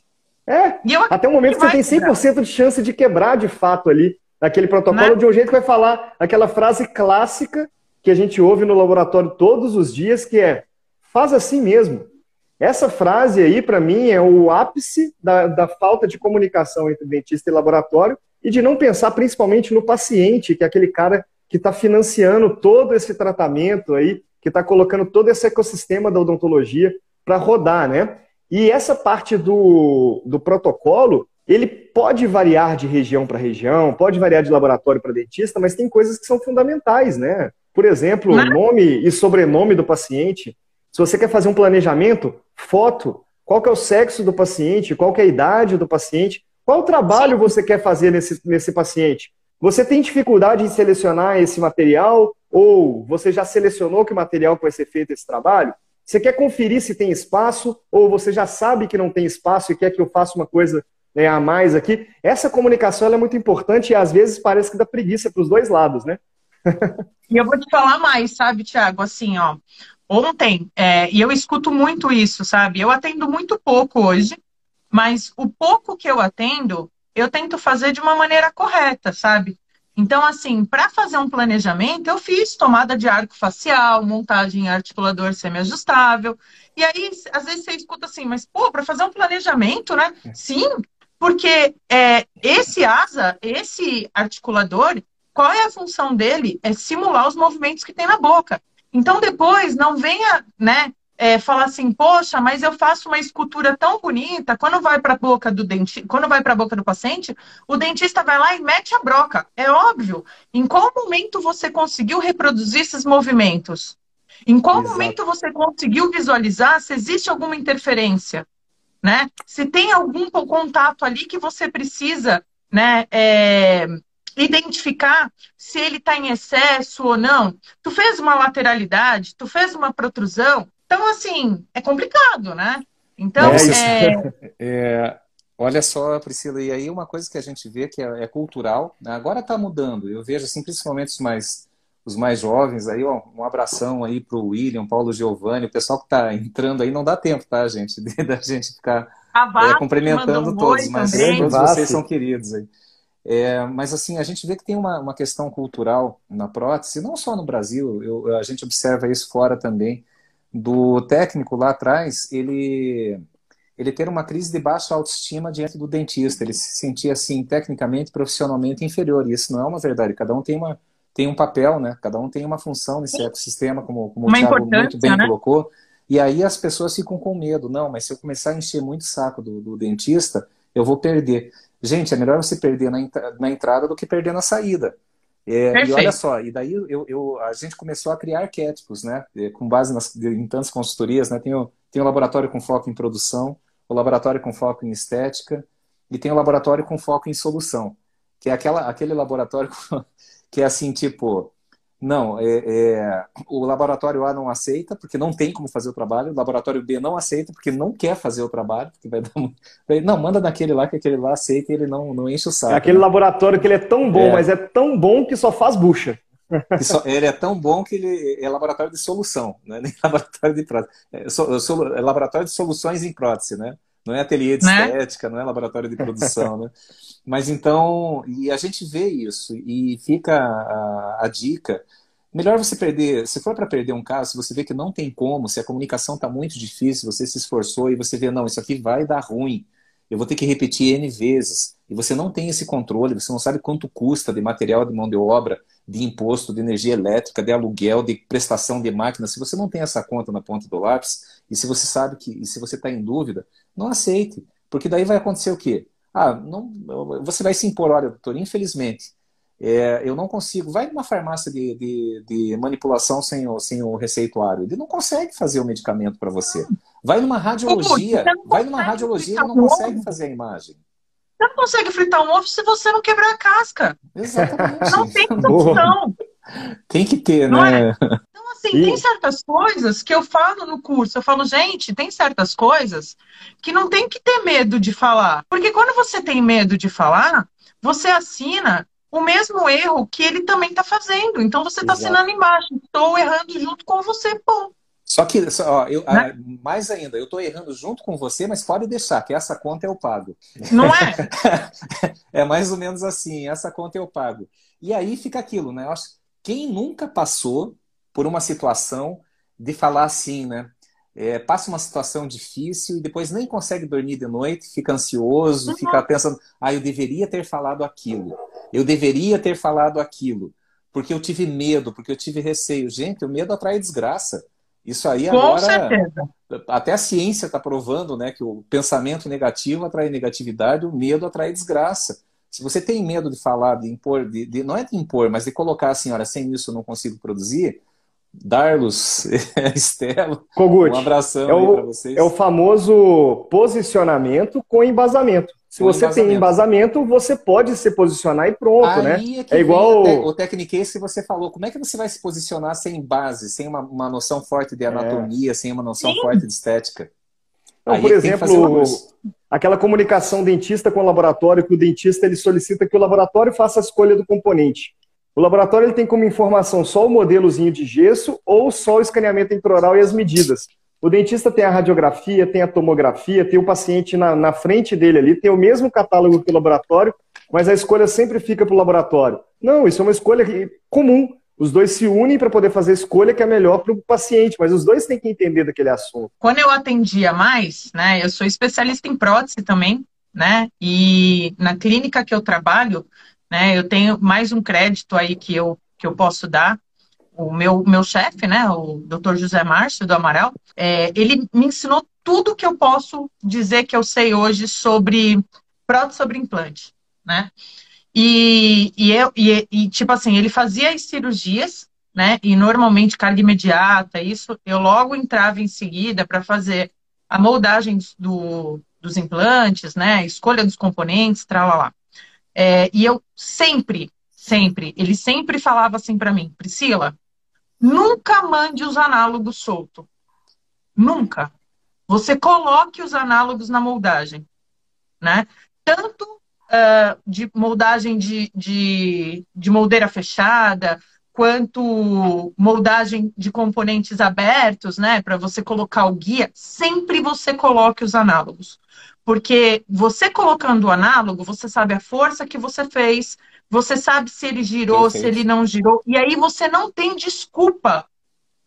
É, até o momento que você tem 100% de chance de quebrar de fato ali aquele protocolo de um jeito que vai falar aquela frase clássica que a gente ouve no laboratório todos os dias, que é faz assim mesmo. Essa frase aí, para mim, é o ápice da, da falta de comunicação entre dentista e laboratório e de não pensar principalmente no paciente, que é aquele cara que está financiando todo esse tratamento aí, que está colocando todo esse ecossistema da odontologia para rodar, né? E essa parte do, do protocolo, ele pode variar de região para região, pode variar de laboratório para dentista, mas tem coisas que são fundamentais, né? Por exemplo, Mas... nome e sobrenome do paciente. Se você quer fazer um planejamento, foto, qual que é o sexo do paciente, qual que é a idade do paciente, qual trabalho Sim. você quer fazer nesse, nesse paciente. Você tem dificuldade em selecionar esse material ou você já selecionou que material que vai ser feito esse trabalho? Você quer conferir se tem espaço ou você já sabe que não tem espaço e quer que eu faça uma coisa né, a mais aqui? Essa comunicação é muito importante e às vezes parece que dá preguiça para os dois lados, né? e eu vou te falar mais, sabe, Tiago? Assim, ó, ontem, é, e eu escuto muito isso, sabe? Eu atendo muito pouco hoje, mas o pouco que eu atendo, eu tento fazer de uma maneira correta, sabe? Então, assim, para fazer um planejamento, eu fiz tomada de arco facial, montagem em articulador semiajustável. E aí, às vezes você escuta assim, mas, pô, para fazer um planejamento, né? É. Sim, porque é, esse asa, esse articulador, qual é a função dele? É simular os movimentos que tem na boca. Então, depois, não venha, né, é, falar assim, poxa, mas eu faço uma escultura tão bonita, quando vai para a boca do dentista, quando vai para a boca do paciente, o dentista vai lá e mete a broca. É óbvio. Em qual momento você conseguiu reproduzir esses movimentos? Em qual Exato. momento você conseguiu visualizar se existe alguma interferência? Né? Se tem algum contato ali que você precisa né, é, identificar se ele está em excesso ou não. Tu fez uma lateralidade, tu fez uma protrusão. Então, assim, é complicado, né? Então, é, é... <laughs> é... Olha só, Priscila, e aí uma coisa que a gente vê que é, é cultural, né? agora está mudando. Eu vejo, assim, principalmente os mais, os mais jovens, aí, ó, um abração aí para o William, Paulo Giovanni, o pessoal que está entrando aí, não dá tempo, tá, gente? <laughs> Da gente ficar é, cumprimentando todos, mas todos vocês são queridos aí. É, mas assim, a gente vê que tem uma, uma questão cultural na prótese, não só no Brasil, eu, a gente observa isso fora também, do técnico lá atrás, ele, ele ter uma crise de baixa autoestima diante do dentista, ele se sentir assim, tecnicamente, profissionalmente inferior. E isso não é uma verdade. Cada um tem, uma, tem um papel, né? Cada um tem uma função nesse ecossistema, como, como o Thiago muito bem né? colocou. E aí as pessoas ficam com medo. Não, mas se eu começar a encher muito o saco do, do dentista, eu vou perder. Gente, é melhor você perder na, na entrada do que perder na saída. É, e olha só, e daí eu, eu, a gente começou a criar arquétipos, né? É, com base nas, em tantas consultorias, né? Tem o, tem o laboratório com foco em produção, o laboratório com foco em estética e tem o laboratório com foco em solução, que é aquela, aquele laboratório <laughs> que é assim, tipo, não, é, é, o laboratório A não aceita, porque não tem como fazer o trabalho, o laboratório B não aceita, porque não quer fazer o trabalho, porque vai dar Não, manda naquele lá, que aquele lá aceita e ele não, não enche o saco. É aquele né? laboratório que ele é tão bom, é. mas é tão bom que só faz bucha. Só, ele é tão bom que ele é laboratório de solução, não é <laughs> nem laboratório de prótese. É, so, so, é laboratório de soluções em prótese, né? Não é ateliê de né? estética, não é laboratório de produção, né? <laughs> Mas então, e a gente vê isso, e fica a, a dica. Melhor você perder, se for para perder um caso, se você vê que não tem como, se a comunicação está muito difícil, você se esforçou e você vê, não, isso aqui vai dar ruim, eu vou ter que repetir N vezes, e você não tem esse controle, você não sabe quanto custa de material de mão de obra, de imposto, de energia elétrica, de aluguel, de prestação de máquina, se você não tem essa conta na ponta do lápis, e se você sabe que, e se você está em dúvida, não aceite, porque daí vai acontecer o quê? Ah, não, você vai se impor, olha, doutor, infelizmente, é, eu não consigo. Vai numa farmácia de, de, de, manipulação sem o, sem o receituário. Ele não consegue fazer o medicamento para você. Vai numa radiologia, vai numa radiologia e não consegue fazer a imagem. Você não consegue fritar um ovo se você não quebrar a casca. Exatamente. Não tem <laughs> opção. Tem que ter, né? É? Assim, e... tem certas coisas que eu falo no curso. Eu falo, gente, tem certas coisas que não tem que ter medo de falar. Porque quando você tem medo de falar, você assina o mesmo erro que ele também está fazendo. Então você está assinando embaixo. Estou errando junto com você, pô. Só que, ó, eu, né? mais ainda, eu estou errando junto com você, mas pode deixar, que essa conta eu pago. Não é? <laughs> é mais ou menos assim, essa conta eu pago. E aí fica aquilo, né? Eu acho, quem nunca passou por uma situação de falar assim, né? É, passa uma situação difícil e depois nem consegue dormir de noite, fica ansioso, uhum. fica pensando, ah, eu deveria ter falado aquilo, eu deveria ter falado aquilo, porque eu tive medo, porque eu tive receio. Gente, o medo atrai desgraça. Isso aí Com agora. Certeza. Até a ciência está provando né, que o pensamento negativo atrai negatividade, o medo atrai desgraça. Se você tem medo de falar, de impor, de, de não é de impor, mas de colocar assim, olha, sem isso eu não consigo produzir, Darlos, <laughs> Estelo, Kogut, um abração é para vocês. É o famoso posicionamento com embasamento. Se você embasamento. tem embasamento, você pode se posicionar e pronto, né? Aí né? É, é igual o, o Techniquez que você falou. Como é que você vai se posicionar sem base, sem uma, uma noção forte de anatomia, é. sem uma noção Sim. forte de estética? Então, Aí por exemplo, aquela comunicação dentista com o laboratório, que o dentista ele solicita que o laboratório faça a escolha do componente. O laboratório ele tem como informação só o modelozinho de gesso ou só o escaneamento intraoral e as medidas. O dentista tem a radiografia, tem a tomografia, tem o paciente na, na frente dele ali, tem o mesmo catálogo que o laboratório, mas a escolha sempre fica para o laboratório. Não, isso é uma escolha comum. Os dois se unem para poder fazer a escolha que é melhor para o paciente, mas os dois têm que entender daquele assunto. Quando eu atendia mais, né, eu sou especialista em prótese também, né, e na clínica que eu trabalho, né, eu tenho mais um crédito aí que eu, que eu posso dar, o meu, meu chefe, né, o Dr. José Márcio do Amaral, é, ele me ensinou tudo que eu posso dizer que eu sei hoje sobre prótese sobre implante, né? E, e, eu, e, e, tipo assim, ele fazia as cirurgias, né? E normalmente carga imediata, isso, eu logo entrava em seguida para fazer a moldagem do, dos implantes, né? A escolha dos componentes, tralala. É, e eu sempre, sempre, ele sempre falava assim para mim, Priscila, Nunca mande os análogos solto. Nunca. Você coloque os análogos na moldagem, né? Tanto uh, de moldagem de, de, de moldeira fechada, quanto moldagem de componentes abertos, né? Para você colocar o guia, sempre você coloque os análogos. Porque você colocando o análogo, você sabe a força que você fez, você sabe se ele girou, Perfeito. se ele não girou. E aí você não tem desculpa,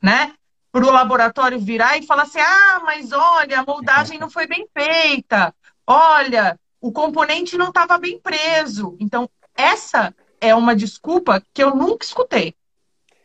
né? para o laboratório virar e falar assim: ah, mas olha, a moldagem não foi bem feita, olha, o componente não estava bem preso. Então, essa é uma desculpa que eu nunca escutei.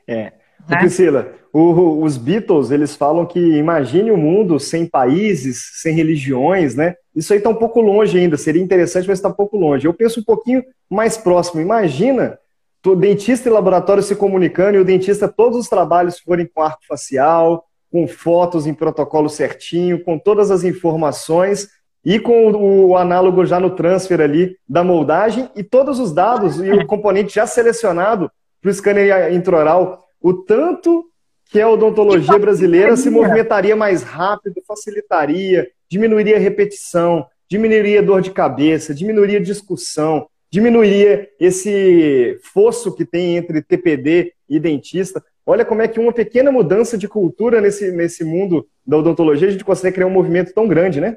É. Né? Priscila, o, os Beatles, eles falam que imagine o um mundo sem países, sem religiões, né? Isso aí está um pouco longe ainda, seria interessante, mas está um pouco longe. Eu penso um pouquinho mais próximo. Imagina o dentista e laboratório se comunicando e o dentista, todos os trabalhos forem com arco facial, com fotos em protocolo certinho, com todas as informações e com o, o análogo já no transfer ali da moldagem e todos os dados e o componente já selecionado para o scanner intraoral. O tanto que a odontologia brasileira se movimentaria mais rápido, facilitaria, diminuiria a repetição, diminuiria a dor de cabeça, diminuiria a discussão, diminuiria esse fosso que tem entre TPD e dentista. Olha como é que uma pequena mudança de cultura nesse, nesse mundo da odontologia a gente consegue criar um movimento tão grande, né?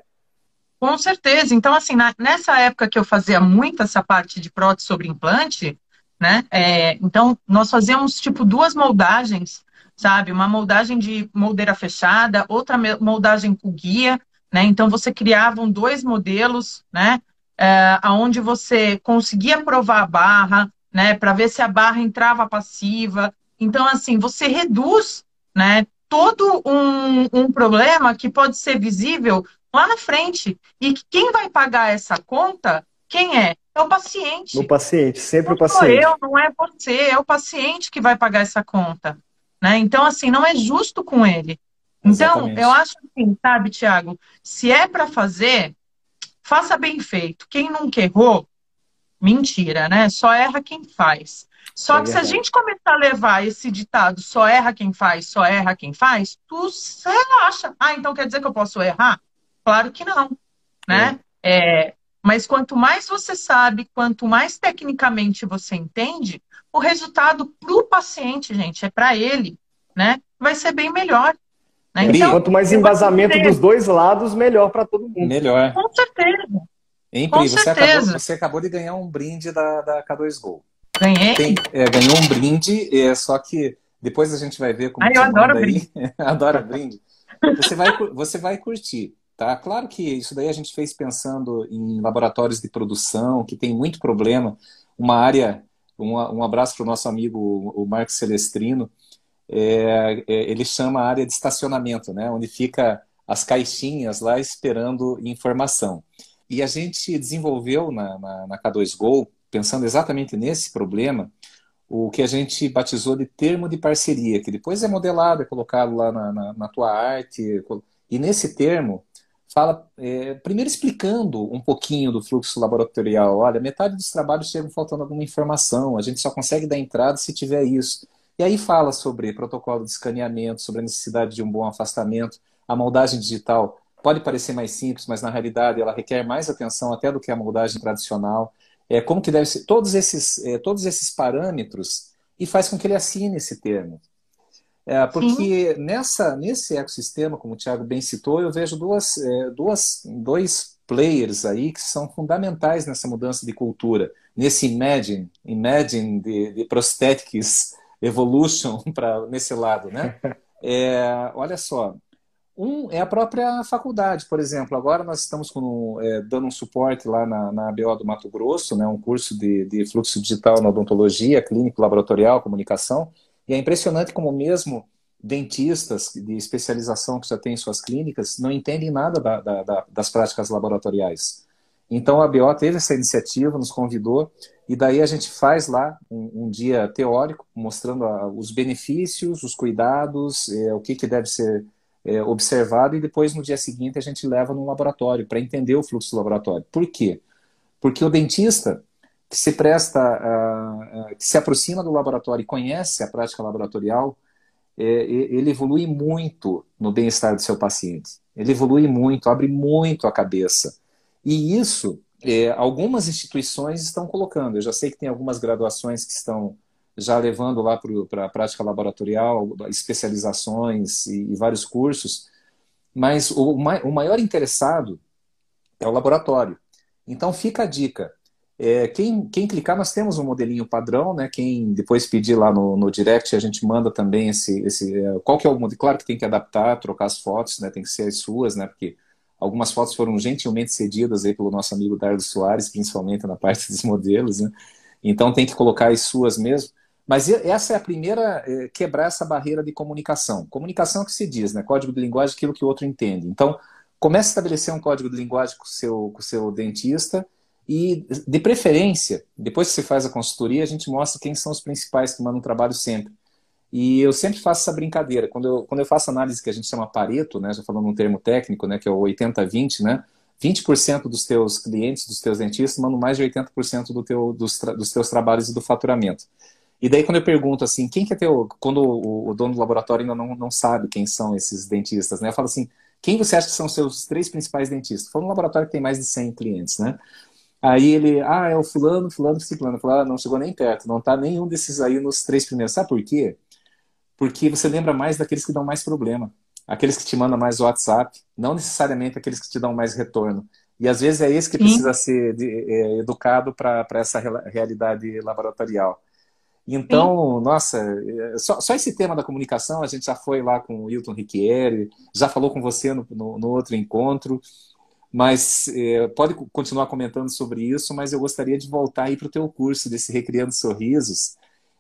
Com certeza. Então, assim, na, nessa época que eu fazia muito essa parte de prótese sobre implante, né? É, então, nós fazíamos, tipo, duas moldagens sabe? Uma moldagem de moldeira fechada, outra moldagem com guia, né? Então você criavam dois modelos, né? É, onde você conseguia provar a barra, né? Para ver se a barra entrava passiva. Então, assim, você reduz, né? Todo um, um problema que pode ser visível lá na frente. E quem vai pagar essa conta, quem é? É o paciente. O paciente, sempre não o paciente. Não eu, não é você, é o paciente que vai pagar essa conta. Né? Então, assim, não é justo com ele. Então, Exatamente. eu acho assim, sabe, Tiago, se é para fazer, faça bem feito. Quem nunca errou, mentira, né? Só erra quem faz. Só é que se a gente começar a levar esse ditado, só erra quem faz, só erra quem faz, tu relaxa. Ah, então quer dizer que eu posso errar? Claro que não, né? É. É, mas quanto mais você sabe, quanto mais tecnicamente você entende, o resultado para o paciente, gente, é para ele, né? Vai ser bem melhor. Né? Então, Quanto mais embasamento dos dois lados, melhor para todo mundo. Melhor. Com certeza. Hein, Pri, você, acabou, você acabou de ganhar um brinde da, da K2Go. Ganhei? Tem, é, ganhou um brinde, é, só que depois a gente vai ver como Ai, eu adoro brinde. <laughs> adoro brinde. Você vai, você vai curtir. Tá? Claro que isso daí a gente fez pensando em laboratórios de produção, que tem muito problema, uma área um, um abraço para o nosso amigo, o Marcos Celestrino. É, é, ele chama a área de estacionamento, né? onde fica as caixinhas lá esperando informação. E a gente desenvolveu na, na, na K2Go, pensando exatamente nesse problema, o que a gente batizou de termo de parceria, que depois é modelado, é colocado lá na, na, na tua arte. E nesse termo, fala, é, primeiro explicando um pouquinho do fluxo laboratorial. Olha, metade dos trabalhos chegam faltando alguma informação, a gente só consegue dar entrada se tiver isso. E aí fala sobre protocolo de escaneamento, sobre a necessidade de um bom afastamento. A moldagem digital pode parecer mais simples, mas na realidade ela requer mais atenção até do que a moldagem tradicional. É, como que deve ser, todos esses, é, todos esses parâmetros, e faz com que ele assine esse termo. É, porque nessa, nesse ecossistema, como o Thiago bem citou, eu vejo duas, é, duas, dois players aí que são fundamentais nessa mudança de cultura, nesse imagine, imagine de, de prosthetics evolution <laughs> para nesse lado, né? É, olha só, um é a própria faculdade, por exemplo. Agora nós estamos com, é, dando um suporte lá na, na ABO do Mato Grosso, né, um curso de, de fluxo digital na odontologia, clínico, laboratorial, comunicação, e é impressionante como mesmo dentistas de especialização que já têm suas clínicas não entendem nada da, da, da, das práticas laboratoriais. Então a BO teve essa iniciativa, nos convidou, e daí a gente faz lá um, um dia teórico, mostrando a, os benefícios, os cuidados, é, o que, que deve ser é, observado, e depois no dia seguinte a gente leva no laboratório para entender o fluxo do laboratório. Por quê? Porque o dentista, que se presta, que se aproxima do laboratório e conhece a prática laboratorial, é, ele evolui muito no bem-estar do seu paciente. Ele evolui muito, abre muito a cabeça. E isso, é, algumas instituições estão colocando. Eu já sei que tem algumas graduações que estão já levando lá para a prática laboratorial, especializações e, vários cursos, mas o maior interessado é o laboratório. Então fica a dica É, quem, quem clicar, nós temos um modelinho padrão, né? Quem depois pedir lá no, no direct, a gente manda também esse, esse é, qual que é o modelo. Claro que tem que adaptar, trocar as fotos, né? Tem que ser as suas, né? Porque algumas fotos foram gentilmente cedidas aí pelo nosso amigo Dardo Soares, principalmente na parte dos modelos, né? Então tem que colocar as suas mesmo. Mas essa é a primeira, é, quebrar essa barreira de comunicação. Comunicação é o que se diz, né? Código de linguagem, aquilo que o outro entende. Então, comece a estabelecer um código de linguagem com o com o seu dentista e, de preferência, depois que você faz a consultoria, a gente mostra quem são os principais que mandam trabalho sempre. E eu sempre faço essa brincadeira. Quando eu, quando eu faço análise que a gente chama Pareto, né, já falando um termo técnico, né, que é o 80-20, né, 20% dos teus clientes, dos teus dentistas, mandam mais de 80% do teu, dos, dos teus trabalhos e do faturamento. E daí quando eu pergunto assim, quem que é teu... Quando o, o dono do laboratório ainda não, não sabe quem são esses dentistas, né, eu falo assim, quem você acha que são seus três principais dentistas? Foi um laboratório que tem mais de 100 clientes, né? Aí ele, ah, é o fulano, fulano, ciclano. Eu ah, não chegou nem perto, não tá nenhum desses aí nos três primeiros. Sabe por quê? Porque você lembra mais daqueles que dão mais problema. Aqueles que te mandam mais WhatsApp, não necessariamente aqueles que te dão mais retorno. E às vezes é esse que Sim. precisa ser é, educado para essa realidade laboratorial. Então, Sim. nossa, é, só, só, esse tema da comunicação, a gente já foi lá com o Hilton Riquieri, já falou com você no, no, no outro encontro. Mas é, pode continuar comentando sobre isso, mas eu gostaria de voltar aí para o teu curso desse Recriando Sorrisos,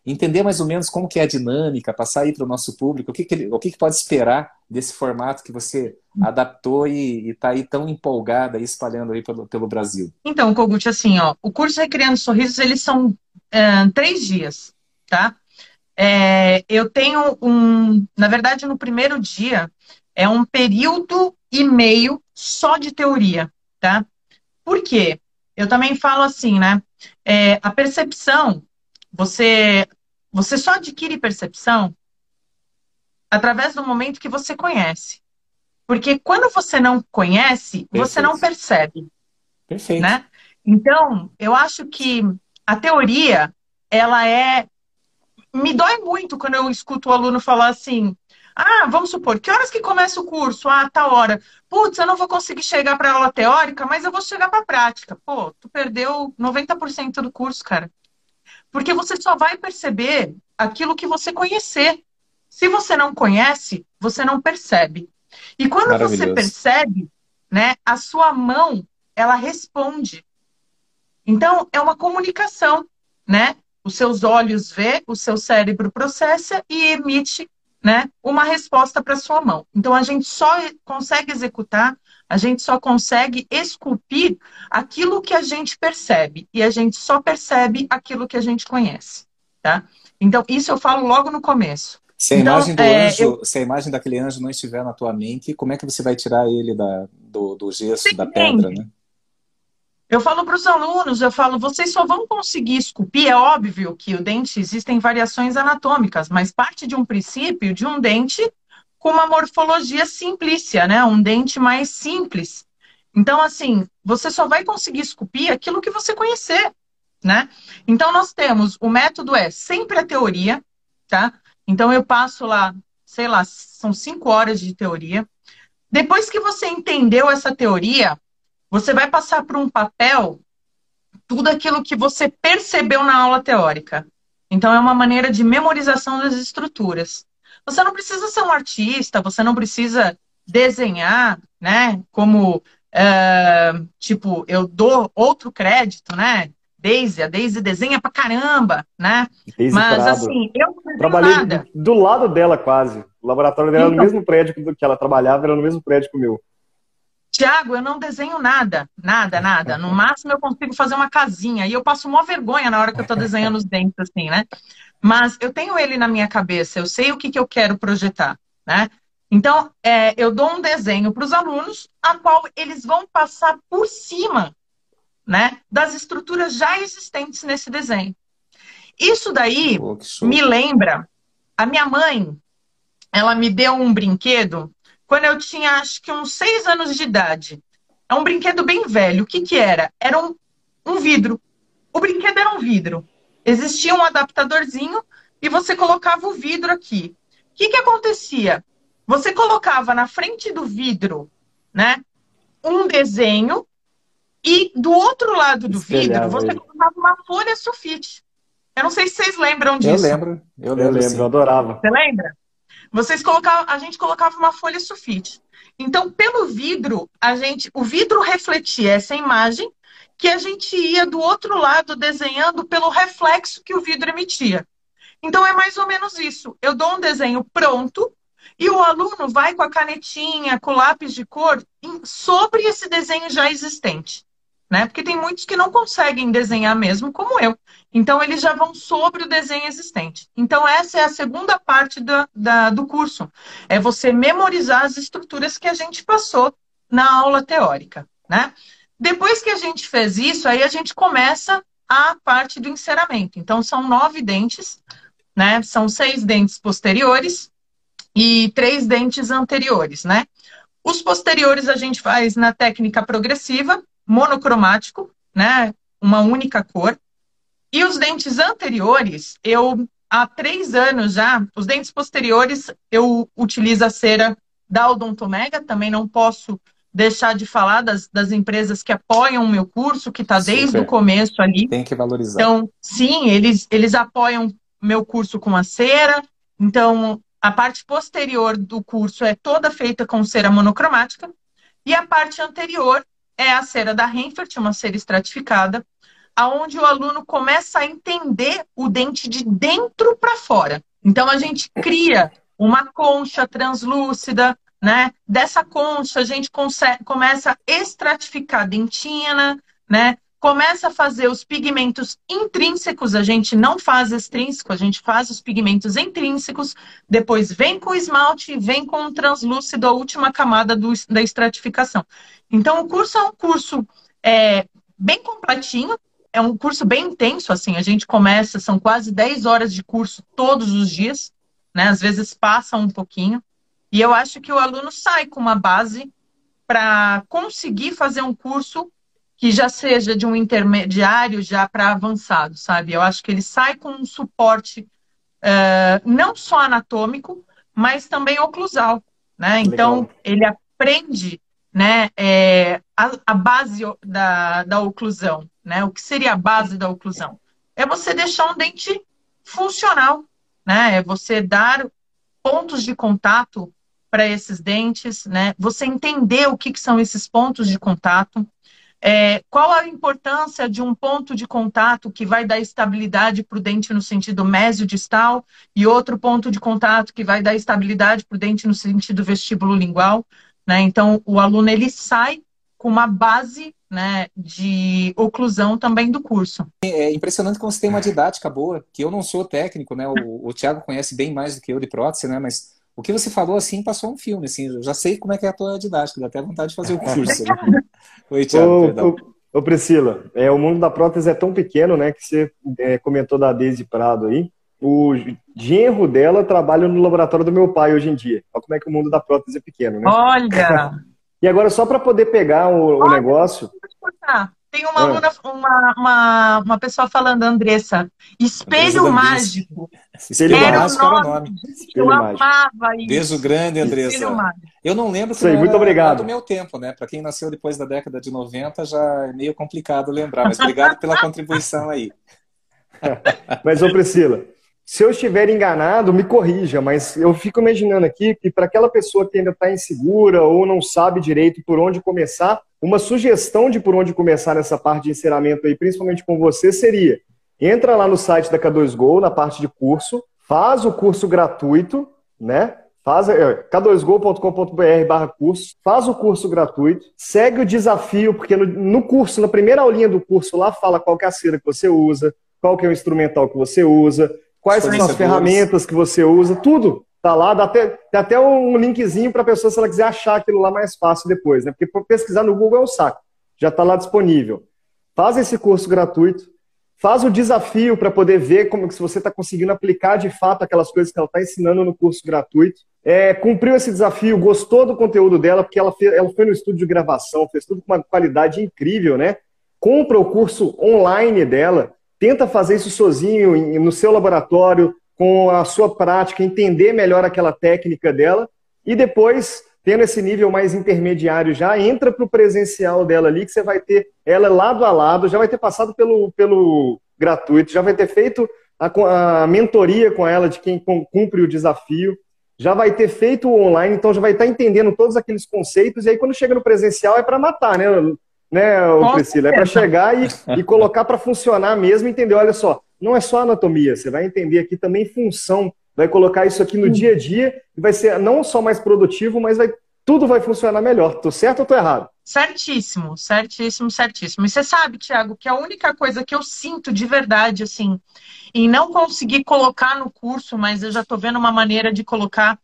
entender mais ou menos como que é a dinâmica, passar aí para o nosso público, o que, que, ele, o que, que pode esperar desse formato que você adaptou e está aí tão empolgada e espalhando aí pelo, pelo Brasil. Então, Kogut, assim, ó, o curso Recriando Sorrisos, eles são é, três dias, tá? É, eu tenho um, na verdade, no primeiro dia, é um período e meio só de teoria, tá? Por quê? Eu também falo assim, né? É, a percepção, você, você só adquire percepção através do momento que você conhece. Porque quando você não conhece, Perfeito. você não percebe. Perfeito. Né? Então, eu acho que a teoria, ela é. Me dói muito quando eu escuto o aluno falar assim: ah, vamos supor, que horas que começa o curso? Ah, tá hora. Putz, eu não vou conseguir chegar para aula teórica, mas eu vou chegar para a prática. Pô, tu perdeu 90% do curso, cara. Porque você só vai perceber aquilo que você conhecer. Se você não conhece, você não percebe. E quando você percebe, né, a sua mão, ela responde. Então, é uma comunicação, né? Os seus olhos vê, o seu cérebro processa e emite né, uma resposta para sua mão. Então a gente só consegue executar, a gente só consegue esculpir aquilo que a gente percebe e a gente só percebe aquilo que a gente conhece, tá? Então isso eu falo logo no começo. Se a então, imagem do é, anjo, eu... se a imagem daquele anjo não estiver na tua mente, como é que você vai tirar ele da, do, do gesso, Sim, da pedra, né? Eu falo para os alunos, eu falo, vocês só vão conseguir esculpir, é óbvio que o dente existem variações anatômicas, mas parte de um princípio de um dente com uma morfologia simplícia, né? Um dente mais simples. Então, assim, você só vai conseguir esculpir aquilo que você conhecer, né? Então, nós temos, o método é sempre a teoria, tá? Então, eu passo lá, sei lá, são cinco horas de teoria. Depois que você entendeu essa teoria, você vai passar por um papel tudo aquilo que você percebeu na aula teórica. Então, é uma maneira de memorização das estruturas. Você não precisa ser um artista, você não precisa desenhar, né? Como, é, tipo, eu dou outro crédito, né? Daisy, a Daisy desenha pra caramba, né? Daisy Mas, Prado. assim, eu não Trabalhei nada. do lado dela, quase. O laboratório dela então, era no então. mesmo prédio que ela trabalhava, era no mesmo prédio que o meu. Tiago, eu não desenho nada, nada, nada. No máximo eu consigo fazer uma casinha. E eu passo uma vergonha na hora que eu estou desenhando os dentes, assim, né? Mas eu tenho ele na minha cabeça, eu sei o que, que eu quero projetar, né? Então, é, eu dou um desenho para os alunos, a qual eles vão passar por cima, né, das estruturas já existentes nesse desenho. Isso daí oh, me lembra a minha mãe. Ela me deu um brinquedo quando eu tinha acho que uns seis anos de idade. É um brinquedo bem velho. O que, que era? Era um, um vidro. O brinquedo era um vidro. Existia um adaptadorzinho e você colocava o vidro aqui. O que, que acontecia? Você colocava na frente do vidro, né, um desenho E do outro lado do vidro, você ele. colocava uma folha sulfite. Eu não sei se vocês lembram disso. Eu lembro, eu lembro, eu, lembro, eu adorava. Você lembra? Vocês colocavam, a gente colocava uma folha sulfite. Então, pelo vidro, a gente, o vidro refletia essa imagem que a gente ia do outro lado desenhando pelo reflexo que o vidro emitia. Então é mais ou menos isso. Eu dou um desenho pronto e o aluno vai com a canetinha, com o lápis de cor sobre esse desenho já existente né? Porque tem muitos que não conseguem desenhar mesmo, como eu. Então, eles já vão sobre o desenho existente. Então, essa é a segunda parte da, do curso. É você memorizar as estruturas que a gente passou na aula teórica, né? Depois que a gente fez isso, aí a gente começa a parte do enceramento. Então, são nove dentes, né? São seis dentes posteriores e três dentes anteriores, né? Os posteriores a gente faz na técnica progressiva, monocromático, né? Uma única cor. E os dentes anteriores, eu há três anos já, os dentes posteriores, eu utilizo a cera da Odontomega, também não posso deixar de falar das, das empresas que apoiam o meu curso, que está desde o começo ali. Tem que valorizar. Então, sim, eles, eles apoiam meu curso com a cera. Então, a parte posterior do curso é toda feita com cera monocromática. E a parte anterior é a cera da Renfert, uma cera estratificada, aonde o aluno começa a entender o dente de dentro para fora. Então a gente cria uma concha translúcida, né? Dessa concha a gente começa a estratificar a dentina, né? Começa a fazer os pigmentos intrínsecos, a gente não faz extrínseco, a gente faz os pigmentos intrínsecos, depois vem com o esmalte, vem com o translúcido, a última camada do, da estratificação. Então, o curso é um curso é, bem completinho, é um curso bem intenso, assim, a gente começa, são quase 10 horas de curso todos os dias, né? Às vezes passa um pouquinho, e eu acho que o aluno sai com uma base para conseguir fazer um curso que já seja de um intermediário já para avançado, sabe? Eu acho que ele sai com um suporte uh, não só anatômico, mas também oclusal, né? Então ele aprende, né, é, a, a, base da, da oclusão, né? O que seria a base da oclusão? É você deixar um dente funcional, né? É você dar pontos de contato para esses dentes, né? Você entender o que, que são esses pontos de contato. É, qual a importância de um ponto de contato que vai dar estabilidade para o dente no sentido mesio-distal e outro ponto de contato que vai dar estabilidade para o dente no sentido vestíbulo-lingual? Né? Então, o aluno ele sai com uma base né, de oclusão também do curso. É impressionante como você tem uma didática boa, que eu não sou técnico, né? O, o Tiago conhece bem mais do que eu de prótese, né? Mas o que você falou, assim, passou um filme, assim, eu já sei como é que é a tua didática, dá até vontade de fazer o curso. Né? Oi, Thiago, ô, ô, ô, Priscila, é, o mundo da prótese é tão pequeno, né, que você é, comentou da Deise Prado aí, o genro dela trabalha no laboratório do meu pai hoje em dia. Olha como é que o mundo da prótese é pequeno, né? Olha! <laughs> e agora, só para poder pegar o, o negócio... Tem uma ah. aluna, uma, uma, uma pessoa falando, Andressa, espelho mágico. Espelho era mágico era o nome. Espelho eu amava isso. Beijo grande, Andressa. Eu não lembro que muito obrigado. do meu tempo, né? Para quem nasceu depois da década de 90 já é meio complicado lembrar, mas obrigado pela contribuição aí. <laughs> mas, ô Priscila, se eu estiver enganado, me corrija, mas eu fico imaginando aqui que para aquela pessoa que ainda está insegura ou não sabe direito por onde começar, uma sugestão de por onde começar nessa parte de encerramento aí, principalmente com você, seria entra lá no site da K2Go, na parte de curso, faz o curso gratuito, né? Faz é, k2go.com.br barra curso, faz o curso gratuito, segue o desafio, porque no, no, curso, na primeira aulinha do curso, lá fala qual é a cera que você usa, qual que é o instrumental que você usa, quais são as ferramentas que você usa, tudo. Tá lá, dá até, tem até um linkzinho para a pessoa, se ela quiser achar aquilo lá mais fácil depois, né? Porque pesquisar no Google é um saco. Já está lá disponível. Faz esse curso gratuito, faz o desafio para poder ver como que se você está conseguindo aplicar de fato aquelas coisas que ela está ensinando no curso gratuito. É, cumpriu esse desafio, gostou do conteúdo dela, porque ela, fez, ela foi no estúdio de gravação, fez tudo com uma qualidade incrível, né? Compra o curso online dela, tenta fazer isso sozinho no seu laboratório, com a sua prática, entender melhor aquela técnica dela. E depois tendo esse nível mais intermediário já, entra para o presencial dela ali, que você vai ter ela lado a lado, já vai ter passado pelo, pelo gratuito, já vai ter feito a, a mentoria com ela de quem cumpre o desafio, já vai ter feito o online, então já vai estar entendendo todos aqueles conceitos, e aí quando chega no presencial é para matar, né, né Priscila? É para chegar e, <laughs> e colocar para funcionar mesmo, entender, olha só, não é só anatomia, você vai entender aqui também função vai colocar isso aqui no dia a dia e vai ser não só mais produtivo, mas vai tudo vai funcionar melhor. Tô certo ou tô errado? Certíssimo, certíssimo, certíssimo. E você sabe, Tiago, que a única coisa que eu sinto de verdade, assim, em não conseguir colocar no curso, mas eu já tô vendo uma maneira de colocar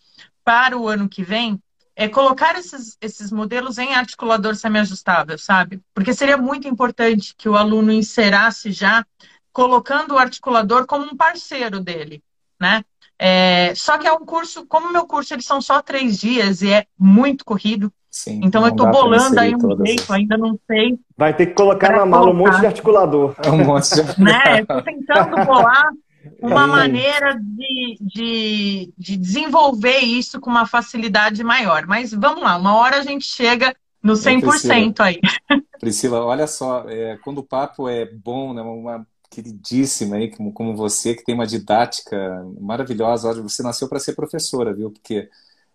para o ano que vem, é colocar esses, esses modelos em articulador semi-ajustável, sabe? Porque seria muito importante que o aluno inserasse já colocando o articulador como um parceiro dele, né? É, só que é um curso, como meu curso eles são só três dias e é muito corrido, Sim, então eu estou bolando aí um jeito, ainda não sei. Vai ter que colocar na mala um monte de articulador. É <laughs> um monte de articulador. né? Estou tentando bolar uma é. maneira de, de, de desenvolver isso com uma facilidade maior. Mas vamos lá, uma hora a gente chega no 100% Priscila, aí. <laughs> Priscila, olha só, é, quando o papo é bom, né, uma queridíssima aí, como, como você, que tem uma didática maravilhosa. Olha, você nasceu para ser professora, viu? Porque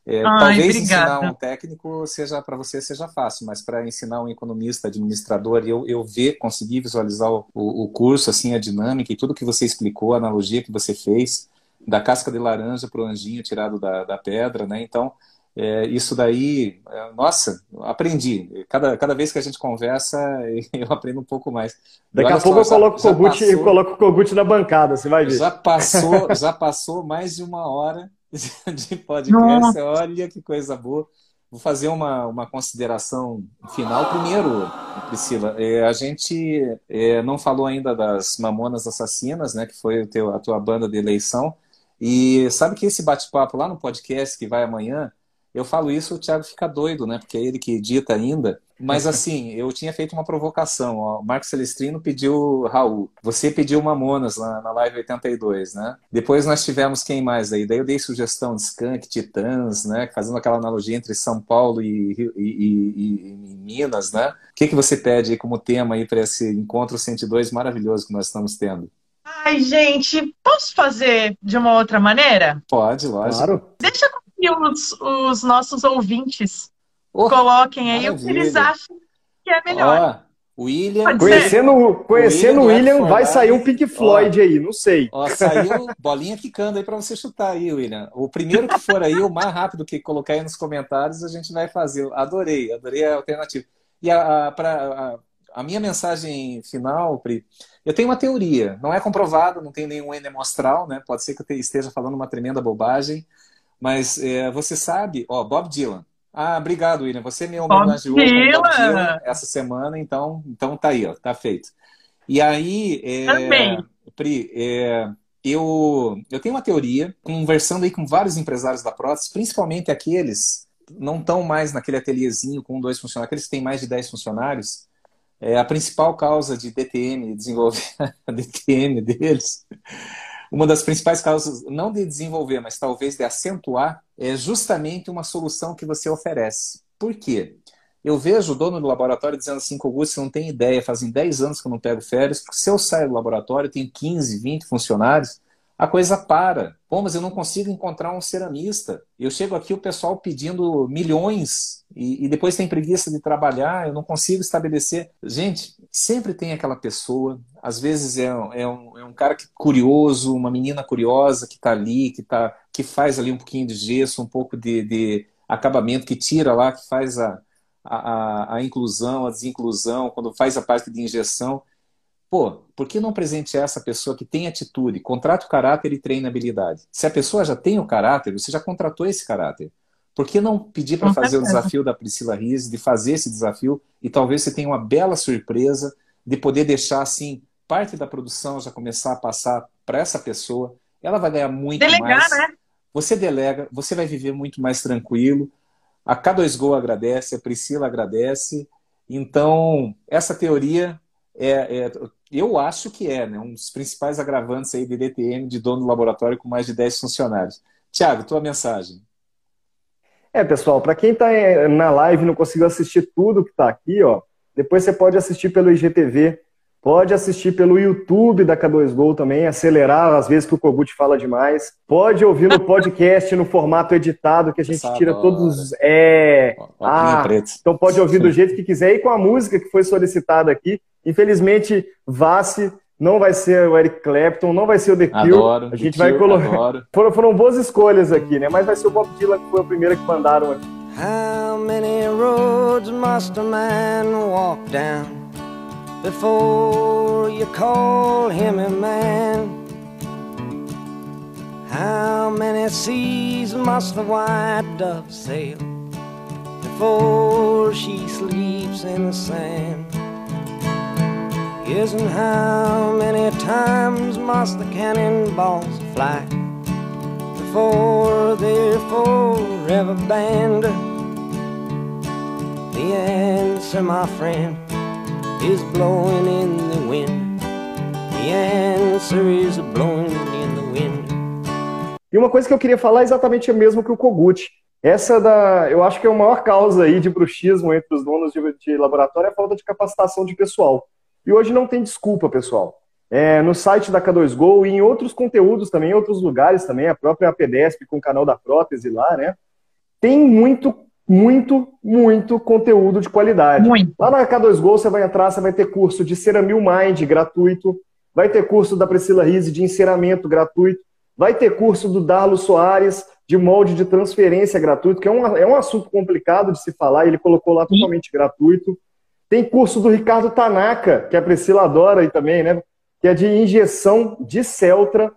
é, Ai, talvez obrigada. ensinar um técnico seja para você seja fácil, mas para ensinar um economista, administrador, eu, eu ver, conseguir visualizar o, o, curso, assim, a dinâmica e tudo que você explicou, a analogia que você fez, da casca de laranja para o anjinho tirado da, da pedra, né? Então, é, isso daí, é, nossa, aprendi. Cada, cada vez que a gente conversa, <laughs> eu aprendo um pouco mais. Daqui a pouco só, eu coloco, já, o Kogut, passou, coloco o Kogut na bancada, você vai ver. Já passou, já passou mais de uma hora <laughs> de podcast. Nossa. Olha que coisa boa. Vou fazer uma, uma consideração final. Primeiro, Priscila, é, a gente é, não falou ainda das Mamonas Assassinas, né, que foi teu, a tua banda de eleição. E sabe que esse bate-papo lá no podcast que vai amanhã, eu falo isso, o Thiago fica doido, né? Porque é ele que edita ainda. Mas <laughs> assim, eu tinha feito uma provocação. O Marcos Celestrino pediu Raul. Você pediu Mamonas na, na live 82, né? Depois nós tivemos quem mais aí? Daí eu dei sugestão de Skank, Titãs, né? Fazendo aquela analogia entre São Paulo e, e, e, e Minas, né? O que, que você pede aí como tema aí para esse encontro 102 maravilhoso que nós estamos tendo? Ai, gente, posso fazer de uma outra maneira? Pode, lógico. Claro. Deixa eu que os, os nossos ouvintes oh, coloquem aí maravilha. o que eles acham que é melhor. Oh, William. Conhecendo, conhecendo o William, William vai sair um Pink Floyd aí, não sei. Ó, saiu bolinha quicando aí para você chutar aí, William. O primeiro que for aí, o mais rápido que colocar aí nos comentários, a gente vai fazer. Adorei, adorei a alternativa. E a, a, pra, a, a minha mensagem final, Pri, eu tenho uma teoria, não é comprovado, não tem nenhum N amostral, né? Pode ser que eu esteja falando uma tremenda bobagem, mas é, você sabe, ó, Bob Dylan. Ah, obrigado, William. Você me homenageou Bob Dylan essa semana, então, então tá aí, ó, tá feito. E aí, é, Pri, é, eu, eu tenho uma teoria, conversando aí com vários empresários da prótese, principalmente aqueles não estão mais naquele ateliêzinho com dois funcionários, aqueles que têm mais de 10 funcionários, é, a principal causa de DTM, desenvolver <laughs> a DTM deles, uma das principais causas, não de desenvolver, mas talvez de acentuar, é justamente uma solução que você oferece. Por quê? Eu vejo o dono do laboratório dizendo assim, Augusto, você não tem ideia, fazem 10 anos que eu não pego férias, porque se eu saio do laboratório, tem 15, 20 funcionários, a coisa para. Pô, mas eu não consigo encontrar um ceramista. Eu chego aqui, o pessoal pedindo milhões e, e, depois tem preguiça de trabalhar, eu não consigo estabelecer. Gente, sempre tem aquela pessoa, às vezes é, é, um, é um cara que, curioso, uma menina curiosa que está ali, que, tá, que faz ali um pouquinho de gesso, um pouco de, de acabamento, que tira lá, que faz a, a, a inclusão, a desinclusão, quando faz a parte de injeção. Pô, por que não presentear essa pessoa que tem atitude, contrata o caráter e treina habilidade? Se a pessoa já tem o caráter, você já contratou esse caráter. Por que não pedir para fazer o desafio da Priscila Riz, de fazer esse desafio e talvez você tenha uma bela surpresa de poder deixar assim parte da produção já começar a passar para essa pessoa. Ela vai ganhar muito Delegar, mais. Né? Você delega, você vai viver muito mais tranquilo. A K2Go agradece, a Priscila agradece. Então, essa teoria é, é, eu acho que é, né? Um dos principais agravantes aí de DTM, de dono do laboratório com mais de 10 funcionários. Tiago, tua mensagem. É, pessoal, para quem está na live e não conseguiu assistir tudo que está aqui, ó, depois você pode assistir pelo IGTV, pode assistir pelo YouTube da K2Go também, acelerar às vezes que o Kogut fala demais. Pode ouvir no podcast no formato editado, que a gente Sabe, tira todos. É. Ah, então pode ouvir do jeito que quiser e com a música que foi solicitada aqui. Infelizmente, Vasse não vai ser o Eric Clapton, não vai ser o The Cure. Adoro, a gente vai colocar. <laughs> Foram, foram boas escolhas aqui, né? Mas vai ser o Bob Dylan que foi o primeiro que mandaram aqui. How many roads must a man walk down before you call him a man? How many seas must the white dove sail before she sleeps in the sand? And how many times must the cannonballs fly before they're forever banned? The answer, my friend, is blowing in the wind. The answer is blowing in the wind. E uma coisa que eu queria falar é exatamente o mesmo que o Kogut. Essa da, eu acho que é a maior causa aí de bruxismo entre os donos de, de laboratório é a falta de capacitação de pessoal. E hoje não tem desculpa, pessoal. É, no site da K2Go e em outros conteúdos também, em outros lugares também, a própria APDESP com o canal da prótese lá, né? Tem muito, muito, muito conteúdo de qualidade. Muito. Lá na K2Go você vai entrar, você vai ter curso de Ceramil Mind gratuito, vai ter curso da Priscila Rise de enceramento gratuito, vai ter curso do Darlo Soares de molde de transferência gratuito, que é um, é um assunto complicado de se falar, ele colocou lá totalmente gratuito. Tem curso do Ricardo Tanaka, que a Priscila adora aí também, né? Que é de injeção de Celtra.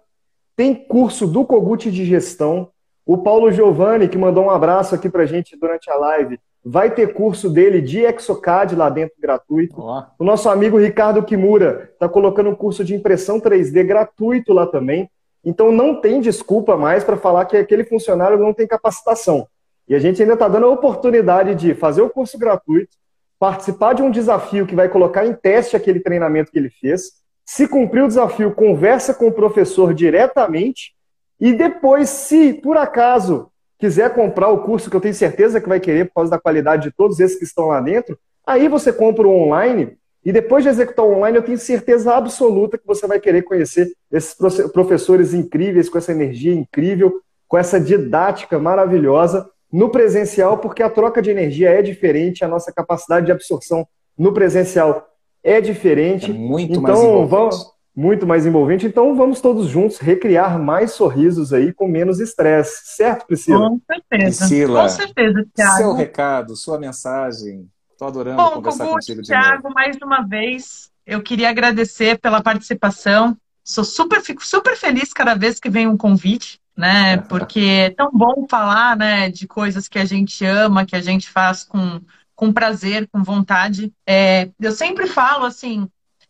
Tem curso do Kogut de gestão. O Paulo Giovanni, que mandou um abraço aqui pra gente durante a live, vai ter curso dele de Exocad lá dentro gratuito. Olá. O nosso amigo Ricardo Kimura está colocando um curso de impressão 3D gratuito lá também. Então não tem desculpa mais para falar que aquele funcionário não tem capacitação. E a gente ainda está dando a oportunidade de fazer o curso gratuito, participar de um desafio que vai colocar em teste aquele treinamento que ele fez. Se cumprir o desafio, conversa com o professor diretamente. E depois, se por acaso quiser comprar o curso, que eu tenho certeza que vai querer por causa da qualidade de todos esses que estão lá dentro, aí você compra o online. E depois de executar o online, eu tenho certeza absoluta que você vai querer conhecer esses professores incríveis, com essa energia incrível, com essa didática maravilhosa no presencial, porque a troca de energia é diferente, a nossa capacidade de absorção no presencial é diferente. É muito então, mais envolvente. Vamos, muito mais envolvente. Então vamos todos juntos recriar mais sorrisos aí com menos estresse. Certo, Priscila? Com certeza. Priscila, com certeza, Thiago. Seu recado, sua mensagem. Estou adorando Bom, conversar contigo de Thiago, novo. mais uma vez, eu queria agradecer pela participação. Sou super, fico super feliz cada vez que vem um convite né? Porque é tão bom falar, né, de coisas que a gente ama, que a gente faz com, com prazer, com vontade. É, eu sempre falo assim,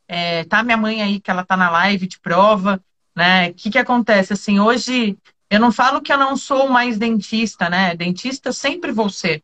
é, tá minha mãe aí que ela tá na live de prova, né? O que que acontece assim? Hoje eu não falo que eu não sou mais dentista, né? Dentista eu sempre vou ser,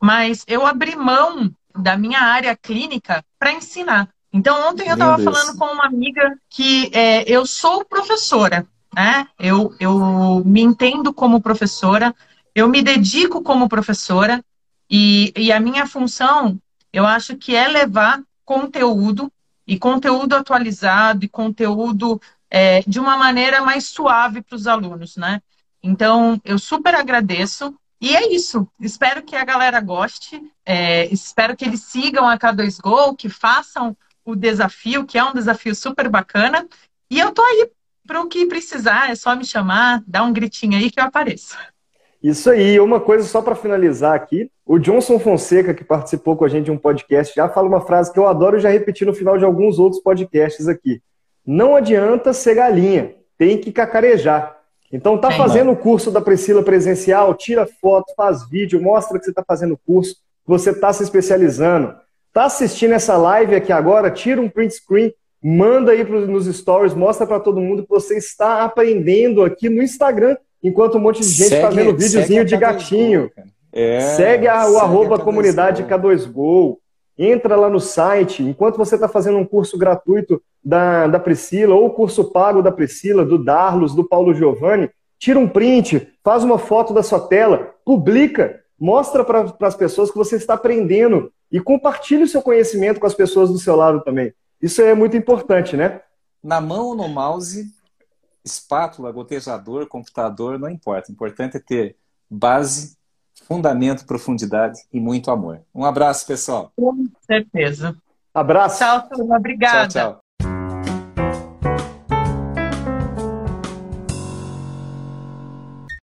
mas eu abri mão da minha área clínica para ensinar. Então, ontem eu estava falando com uma amiga que é, eu sou professora, né? Eu, eu me entendo como professora, eu me dedico como professora e, e a minha função, eu acho que é levar conteúdo e conteúdo atualizado e conteúdo é, de uma maneira mais suave para os alunos, né? Então, eu super agradeço. E é isso. Espero que a galera goste. É, espero que eles sigam a K2Go, que façam o desafio, que é um desafio super bacana. E eu tô aí para o que precisar, é só me chamar, dá um gritinho aí que eu apareço. Isso aí, uma coisa só para finalizar aqui. O Johnson Fonseca, que participou com a gente de um podcast, já fala uma frase que eu adoro e já repeti no final de alguns outros podcasts aqui. Não adianta ser galinha, tem que cacarejar. Então tá fazendo o curso da Priscila presencial, tira foto, faz vídeo, mostra que você está fazendo o curso, você está se especializando. Tá assistindo essa live aqui agora, tira um print screen, Manda aí nos stories, mostra para todo mundo que você está aprendendo aqui no Instagram, enquanto um monte de gente segue, fazendo videozinho de gatinho. É, segue a, o segue arroba comunidade K2Go. Entra lá no site, enquanto você está fazendo um curso gratuito da, da Priscila, ou curso pago da Priscila, do Darlos, do Paulo Giovanni, tira um print, faz uma foto da sua tela, publica, mostra para as pessoas que você está aprendendo e compartilhe o seu conhecimento com as pessoas do seu lado também. Isso é muito importante, né? Na mão ou no mouse, espátula, gotejador, computador, não importa. O importante é ter base, fundamento, profundidade e muito amor. Um abraço, pessoal. Com certeza. Abraço. Tchau, turma. Obrigada. Tchau, tchau.